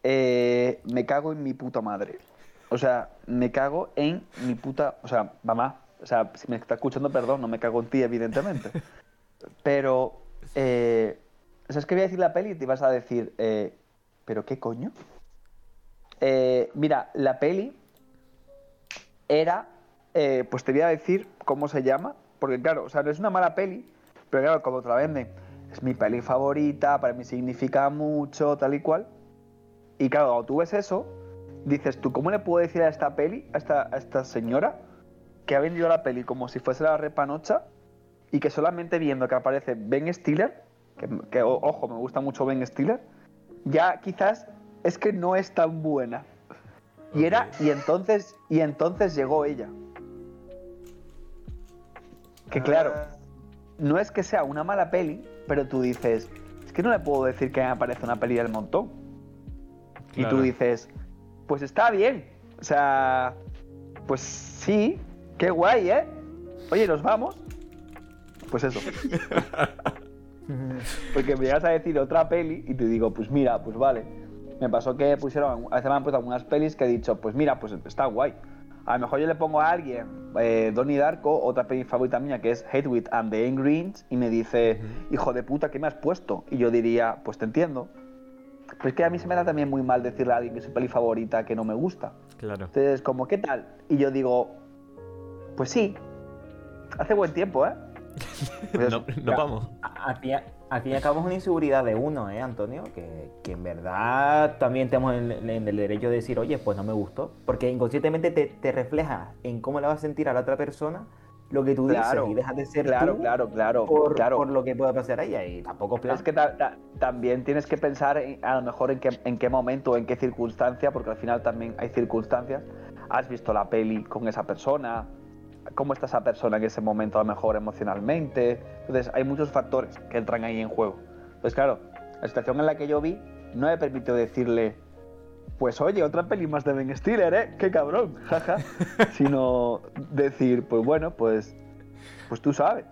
Eh, me cago en mi puta madre. O sea, me cago en mi puta, o sea, mamá, o sea, si me está escuchando, perdón, no me cago en ti, evidentemente. [laughs] Pero Eh, ¿Sabes qué voy a decir la peli? Y te vas a decir, ¿pero qué coño? Eh, mira, la peli era, eh, pues te voy a decir cómo se llama, porque claro, o sea, no es una mala peli, pero claro, como te la venden, es mi peli favorita, para mí significa mucho, tal y cual. Y claro, cuando tú ves eso, dices tú, ¿cómo le puedo decir a esta peli, a esta, a esta señora, que ha vendido la peli como si fuese la repanocha y que solamente viendo que aparece Ben Stiller, que, que, ojo, me gusta mucho Ben Stiller, ya quizás es que no es tan buena. Y era, y entonces, y entonces llegó ella. Que claro, no es que sea una mala peli, pero tú dices, es que no le puedo decir que me parece una peli del montón. Y tú dices, pues está bien. O sea, pues sí, qué guay, ¿eh? Oye, ¿nos vamos? Pues eso. [laughs] [laughs] Porque me llegas a decir otra peli y te digo, pues mira, pues vale. Me pasó que pusieron, a veces me han puesto algunas pelis que he dicho, pues mira, pues está guay. A lo mejor yo le pongo a alguien, eh, Donnie Darko, otra peli favorita mía que es Hate With and the Greens, y me dice, hijo de puta, ¿qué me has puesto? Y yo diría, pues te entiendo. Pero es que a mí se me da también muy mal decirle a alguien que es su peli favorita que no me gusta. Claro. Entonces, como, ¿qué tal? Y yo digo, pues sí, hace buen tiempo, ¿eh? Pues No, no vamos. Al fin, al fin y al cabo es una inseguridad de uno, ¿eh, Antonio? Que, que en verdad también tenemos en, en el derecho de decir, oye, pues no me gustó. Porque inconscientemente te, te refleja en cómo le vas a sentir a la otra persona lo que tú Claro, dices y dejas de ser Claro, tú claro, claro, por, claro. por lo que pueda pasar a ella. Y tampoco es plan. Es que ta- ta- también tienes que pensar en- a lo mejor en qué, en qué momento, en qué circunstancia, porque al final también hay circunstancias. Has visto la peli con esa persona, cómo está esa persona en ese momento a lo mejor emocionalmente. Entonces hay muchos factores que entran ahí en juego. Pues claro, la situación en la que yo vi no me permitió decirle, pues oye, otra peli más de Ben Stiller, ¿eh? ¡Qué cabrón! [laughs] Jaja. Sino decir, pues bueno, pues, pues tú sabes.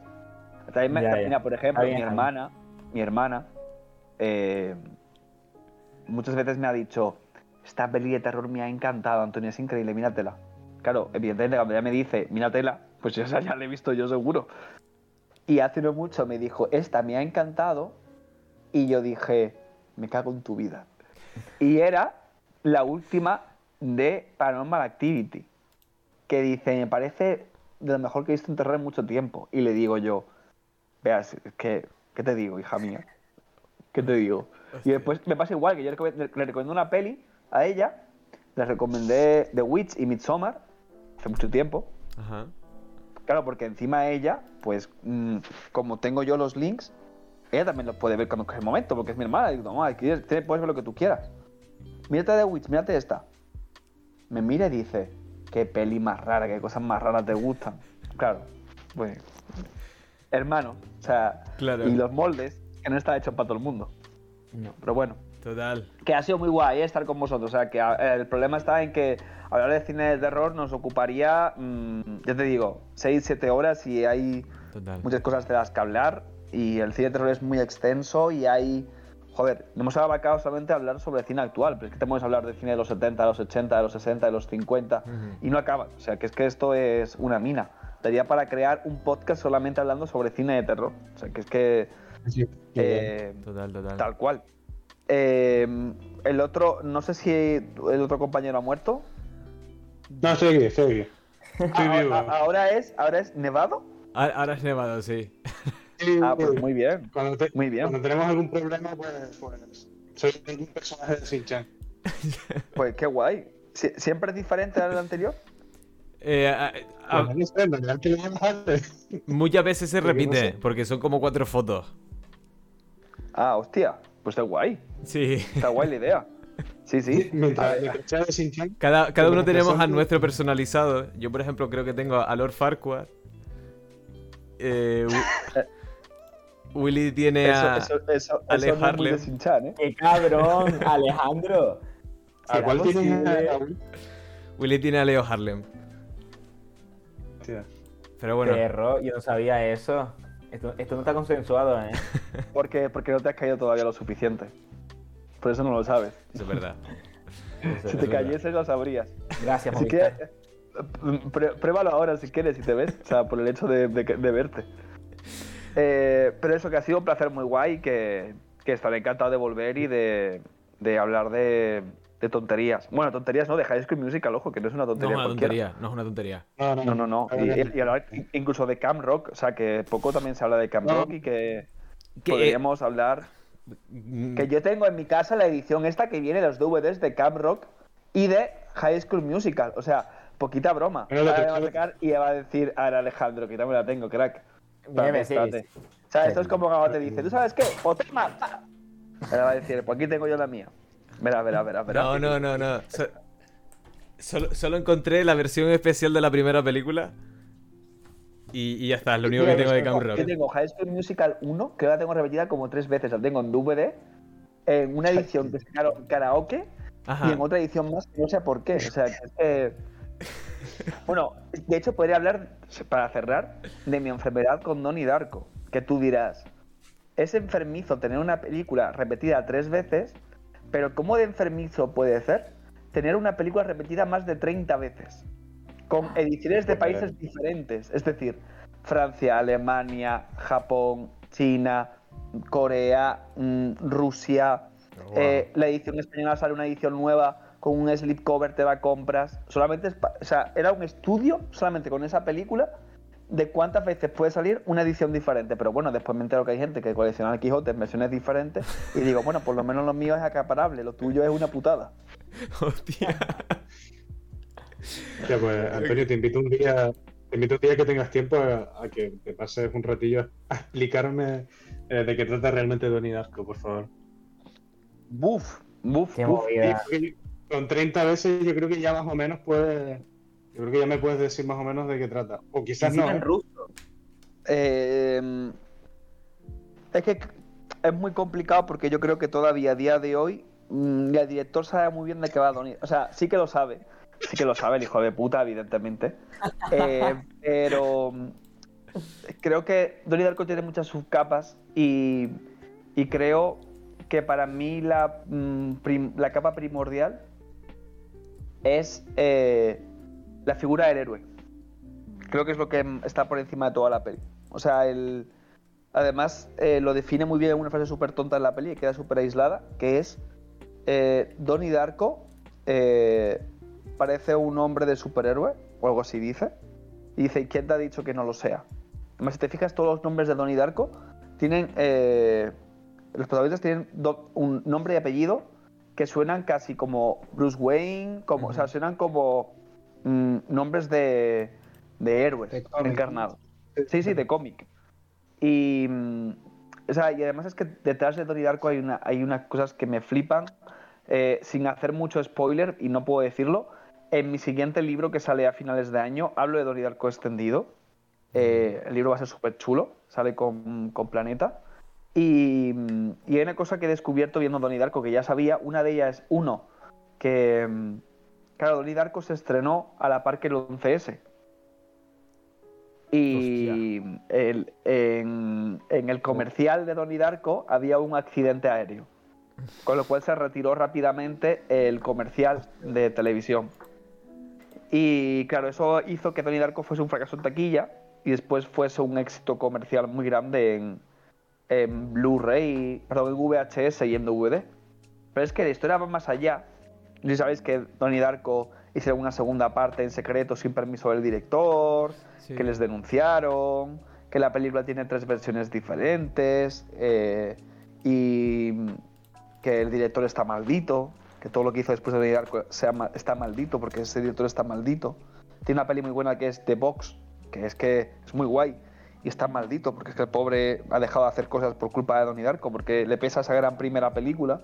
También me, Ya, por ejemplo, mi hermana, mi hermana, eh, muchas veces me ha dicho, esta peli de terror me ha encantado, Antonio, es increíble, míratela. Claro, evidentemente cuando ella me dice, míratela, pues yo [laughs] esa ya la he visto yo seguro. Y hace no mucho me dijo, esta me ha encantado, y yo dije, me cago en tu vida. Y era la última de Paranormal Activity, que dice, me parece de lo mejor que he visto en terror en mucho tiempo. Y le digo yo, veas, es que, ¿qué te digo, hija mía? ¿Qué te digo? Y después me pasa igual, que yo le recomendé una peli a ella, le recomendé The Witch y Midsommar, hace mucho tiempo. Ajá. Claro, porque encima ella, pues, mm, como tengo yo los links, ella también los puede ver cuando coge el momento, porque es mi hermana. Digo, aquí te- puedes ver lo que tú quieras. Mírate The Witch, mírate esta. Me mira y dice, qué peli más rara, qué cosas más raras te gustan. Claro, pues, hermano, o sea, Claro. y los moldes, que no está hecho para todo el mundo. No. Pero bueno, Total. que ha sido muy guay ¿eh? estar con vosotros. O sea, que a- el problema está en que hablar de cine de terror nos ocuparía, mm, ya te digo, 6-7 horas y hay Total. muchas cosas de las que hablar. Y el cine de terror es muy extenso y hay. Joder, no hemos abarcado solamente hablar sobre cine actual, pero es que te podemos hablar de cine de los 70, de los 80, de los 60, de los 50 Ujú. y no acaba. O sea, que es que esto es una mina. Daría para crear un podcast solamente hablando sobre cine de terror. O sea, que es que. eh, Total, total. Tal cual. Eh, el otro, no sé si el otro compañero ha muerto. No, estoy aquí, estoy aquí. [laughs] Estoy Ah, vivo. ah, ahora es, ahora es Nevado. Ahora es nevado, sí. Sí, Ah, pues muy bien. cuando, te- muy bien. cuando tenemos algún problema, pues, pues soy un personaje de Shin-Chan. [laughs] Pues qué guay. Sie- ¿Siempre es diferente al anterior? Eh, a- a- Pues, a muchas veces se repite, porque son como cuatro fotos. Ah, hostia. Pues está guay. Sí. Está guay la idea. [laughs] Sí, sí. Cada, cada uno tenemos a nuestro personalizado. Yo, por ejemplo, creo que tengo a Lord Farquaad. Eh, Wi- Willy tiene a... eso, Harlem. ¿eh? ¡Qué cabrón, Alejandro! ¿A ¿Será cuál posible? a- Willy tiene a Leo Harlem. Pero bueno, Perro, yo no sabía eso. Esto, esto no está consensuado, ¿eh? [laughs] Porque, porque no te has caído todavía lo suficiente. Por eso no lo sabes. eso es verdad. Eso Si es te verdad. cayeses lo sabrías. Gracias, Así que eh, pruébalo ahora si quieres, si te ves. O sea, por el hecho de, de que- de verte. Eh, pero eso que ha sido un placer muy guay, que, que estaré encantado de volver y de, de hablar de, de tonterías. Bueno, tonterías no, de High School Musical, ojo, que no es una No es tontería una tontería, no es una tontería. No, no, No, no, Y, y hablar incluso de Camp Rock, o sea, que poco también se habla de Camp No. Rock y que Que, podríamos hablar. mm, Que yo tengo en mi casa la edición esta que viene de los DVDs de Camp Rock y de High School Musical. O sea, poquita broma. Ahora va a sacar y va a decir, ahora Alejandro, que también la tengo, crack. Mírame, sí. O sea, esto es como cuando te dice, ¿tú sabes qué? ¡Potema! pa". Ahora va a decir, pues aquí tengo yo la mía. Verá, verá, verá, verá. No, no, no, no. So- solo, solo encontré la versión especial de la primera película. Y, y ya está, es lo único que tengo de yo Camp Yo Rock. tengo High School Musical 1, que la tengo repetida como tres veces. La tengo en DVD, en una edición que es kara- karaoke y en otra edición más que no sé por qué. O sea, que es que... [laughs] Bueno, de hecho podría hablar, para cerrar, de mi enfermedad con Donnie Darko. Que tú dirás, es enfermizo tener una película repetida tres veces, pero ¿cómo de enfermizo puede ser tener una película repetida más de 30 veces? Con ediciones de países diferentes. Es decir, Francia, Alemania, Japón, China, Corea, mm, Rusia. Wow. Eh, la edición española sale una edición nueva con un slipcover, te la compras. Solamente, o sea, era un estudio solamente con esa película de cuántas veces puede salir una edición diferente. Pero bueno, después me entero que hay gente que colecciona el Quijote en versiones diferentes y digo, bueno, por lo menos lo mío es acaparable, lo tuyo es una putada. [laughs] Hostia. Ya, pues, Antonio, te invito un día, te invito un día que tengas tiempo a, a que te pases un ratillo a explicarme eh, de qué trata realmente Donnie Darko, por favor. Buf, buf, buf. Con 30 veces yo creo que ya más o menos puedes, yo creo que ya me puedes decir más o menos de qué trata. O quizás no. en ruso. Eh, es que es muy complicado porque yo creo que todavía a día de hoy mm, el director sabe muy bien de qué va Donnie. O sea, sí que lo sabe. Sí que lo sabe el hijo de puta, evidentemente. [laughs] Eh, pero creo que Donnie Darko tiene muchas subcapas y, y creo que para mí la, mm, prim- la capa primordial es eh, la figura del héroe. Creo que es lo que está por encima de toda la peli. O sea, el, además eh, lo define muy bien en una frase súper tonta en la peli, que queda súper aislada, que es eh, Donnie Darko eh, parece un hombre de superhéroe, o algo así dice, y dice, ¿y quién te ha dicho que no lo sea? Además, si te fijas, todos los nombres de Donnie Darko tienen... eh, los protagonistas tienen do- un nombre y apellido que suenan casi como Bruce Wayne, como, o sea, suenan como mm, nombres de, de héroes De encarnados. Sí, sí, de cómic. Y, mm, o sea, y además es que detrás de Donnie Darko hay, una, hay unas cosas que me flipan, eh, sin hacer mucho spoiler, y no puedo decirlo. En mi siguiente libro que sale a finales de año, hablo de Donnie Darko extendido. Eh, el libro va a ser súper chulo, sale con, con Planeta. Y, mm, y hay una cosa que he descubierto viendo Donnie Darko que ya sabía. Una de ellas es, uno, que, mm, claro, Donnie Darko se estrenó a la par que el 11S. Y el- en, en el comercial de Donnie Darko había un accidente aéreo. Con lo cual se retiró rápidamente el comercial de televisión. Y claro, eso hizo que Donnie Darko fuese un fracaso en taquilla y después fuese un éxito comercial muy grande en, en Blu-ray, perdón, en VHS y en DVD. Pero es que la historia va más allá. Y sabéis que Donnie Darko hicieron una segunda parte en secreto sin permiso del director, Sí. que les denunciaron, que la película tiene tres versiones diferentes eh, y que el director está maldito, que todo lo que hizo después de Donnie Darko sea está maldito porque ese director está maldito. Tiene una peli muy buena que es The Box, que es que es muy guay y está maldito porque es que el pobre ha dejado de hacer cosas por culpa de Donnie Darko porque le pesa esa gran primera película.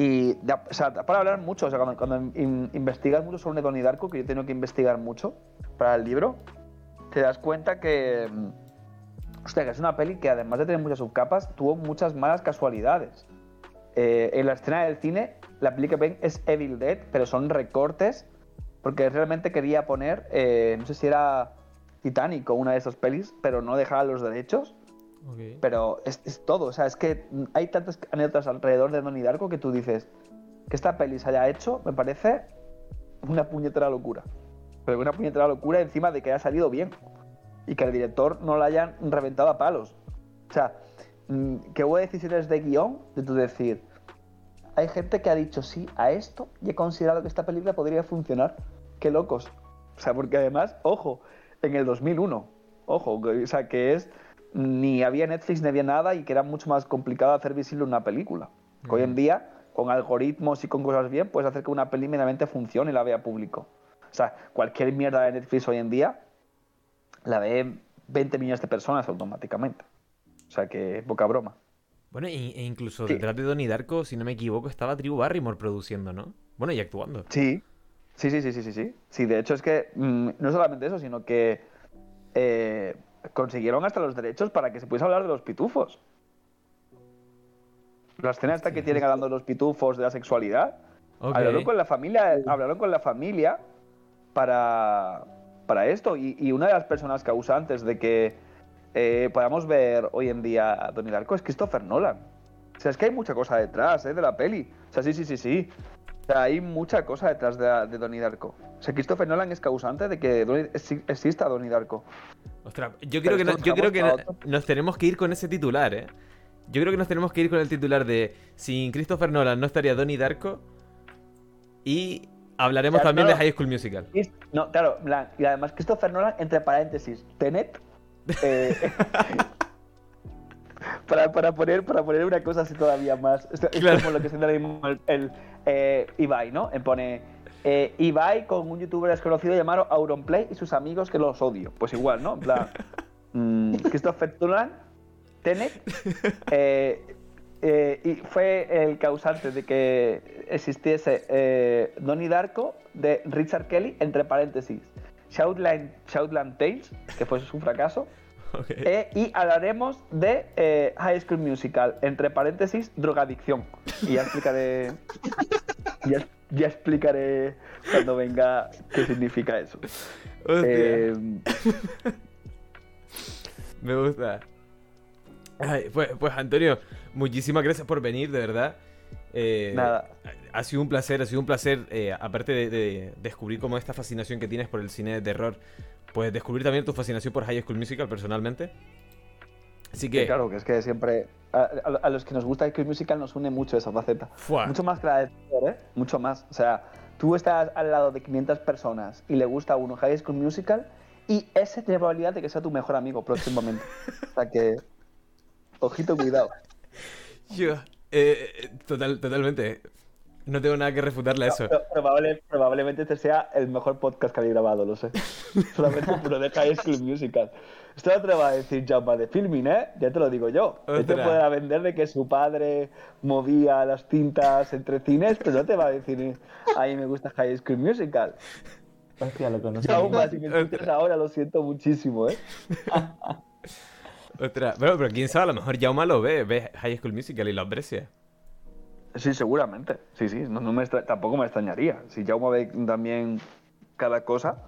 Y para hablar mucho, o sea, cuando, cuando in- investigas mucho sobre Darko, que yo he tenido que investigar mucho para el libro, te das cuenta que, mm, hostia, que es una peli que además de tener muchas subcapas, tuvo muchas malas casualidades. Eh, en la escena del cine, la peli que ven es Evil Dead, pero son recortes, porque realmente quería poner, eh, no sé si era Titanic o una de esas pelis, pero no dejaba los derechos. Ok. Pero es, todo, o sea, es que hay tantas anécdotas alrededor de Donnie Darko que tú dices que esta peli se haya hecho, me parece una puñetera locura. Pero una puñetera locura encima de que haya salido bien. y que el director no la hayan reventado a palos. O sea, mm, que hubo decisiones de guion de tú decir, hay gente que ha dicho sí a esto y he considerado que esta película podría funcionar. Qué locos. O sea, porque además, ojo, en el 2001, ojo, o sea, que es ni había Netflix ni había nada y que era mucho más complicado hacer visible una película. Hoy en día, con algoritmos y con cosas bien, puedes hacer que una peli meramente funcione y la vea público. O sea, cualquier mierda de Netflix hoy en día la ve 20 millones de personas automáticamente. O sea que poca broma. Bueno, e, e incluso Sí. detrás de Donnie Darko, si no me equivoco, estaba Drew Barrymore produciendo, ¿no? Bueno, y actuando. Sí, sí, sí, sí, sí, sí. Sí, sí de hecho es que mm, no solamente eso, sino que eh, consiguieron hasta los derechos para que se pudiese hablar de los pitufos. La escena esta que tienen hablando de los pitufos, de la sexualidad, Ok. hablaron con la familia, hablaron con la familia para, para esto. Y, y una de las personas causantes de que eh, podamos ver hoy en día a Donnie Darko es Christopher Nolan. O sea, es que hay mucha cosa detrás ¿eh? de la peli. O sea, sí, sí, sí, sí. O sea, hay mucha cosa detrás de, de Donnie Darko. O sea, Christopher Nolan es causante de que Donnie- exista Donnie Darko. Ostras, yo creo que, no- yo creo que no- nos tenemos que ir con ese titular, ¿eh? Yo creo que nos tenemos que ir con el titular de sin Christopher Nolan no estaría Donnie Darko y hablaremos también no- de High School Musical. No, claro, y además Christopher Nolan, entre paréntesis, Tenet. eh, [laughs] para, para, poner, para poner una cosa así todavía más. Esto es Claro. como lo que se mismo el, el, eh, Ibai, ¿no? En pone eh, Ibai con un youtuber desconocido llamado Auronplay y sus amigos que los odio. Pues igual, ¿no? En plan, [laughs] mm, Christopher Nolan, Tenet, eh, eh, y fue el causante de que existiese eh, Donnie Darko de Richard Kelly, entre paréntesis, Shoutland, Shoutland Tales, que fue su fracaso, [laughs] Eh, y hablaremos de eh, High School Musical, entre paréntesis, drogadicción. Y ya explicaré, [laughs] ya, ya explicaré cuando venga qué significa eso. Eh, me gusta. Ay, pues, pues, Antonio, muchísimas gracias por venir, de verdad. Nada. Ha sido un placer, ha sido un placer, aparte de, de descubrir como esta fascinación que tienes por el cine de terror, pues descubrir también tu fascinación por High School Musical personalmente. Así que, claro, que es que siempre a, a- a los que nos gusta High School Musical nos une mucho esa faceta. ¡fua! Mucho más que la de ¿eh? Mucho más. O sea, tú estás al lado de 500 personas y le gusta a uno High School Musical y ese tiene probabilidad de que sea tu mejor amigo próximamente. o sea que, ojito, cuidado. [laughs] Yo, eh, total, totalmente. No tengo nada que refutarle a eso. Pro- probable- probablemente este sea el mejor podcast que habéis grabado, lo sé. [laughs] Solamente por de High School Musical. Esto no te lo va a decir Jaume de filming, ¿eh? Ya te lo digo yo. Él te puede vender de que su padre movía las tintas entre cines, pero no te va a decir, a mí me gusta High School Musical. Hostia, lo conocí. Jaume, si me escuchas ahora, lo siento muchísimo, ¿eh? [laughs] Ostras, bueno, pero quién sabe, a lo mejor Jauma lo ve, ve High School Musical y lo aprecia. Sí, seguramente. Sí, sí, no, no me extra- tampoco me extrañaría. Si Jaume ve también cada cosa,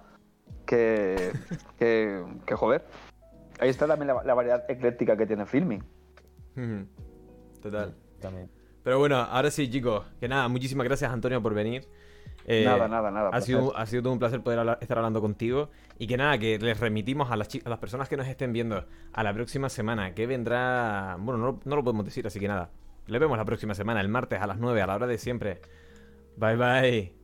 que, [laughs] que, que joder. Ahí está también la, la variedad ecléctica que tiene filming. Total. También. Pero bueno, ahora sí, chicos, que nada, muchísimas gracias Antonio por venir. Eh, Nada, nada, nada, Ha sido, ha sido todo un placer poder hablar- estar hablando contigo. Y que nada, que les remitimos a las, a las personas que nos estén viendo a la próxima semana, que vendrá... Bueno, no, no lo podemos decir, así que nada. Le vemos la próxima semana, el martes a las 9, a la hora de siempre. Bye bye.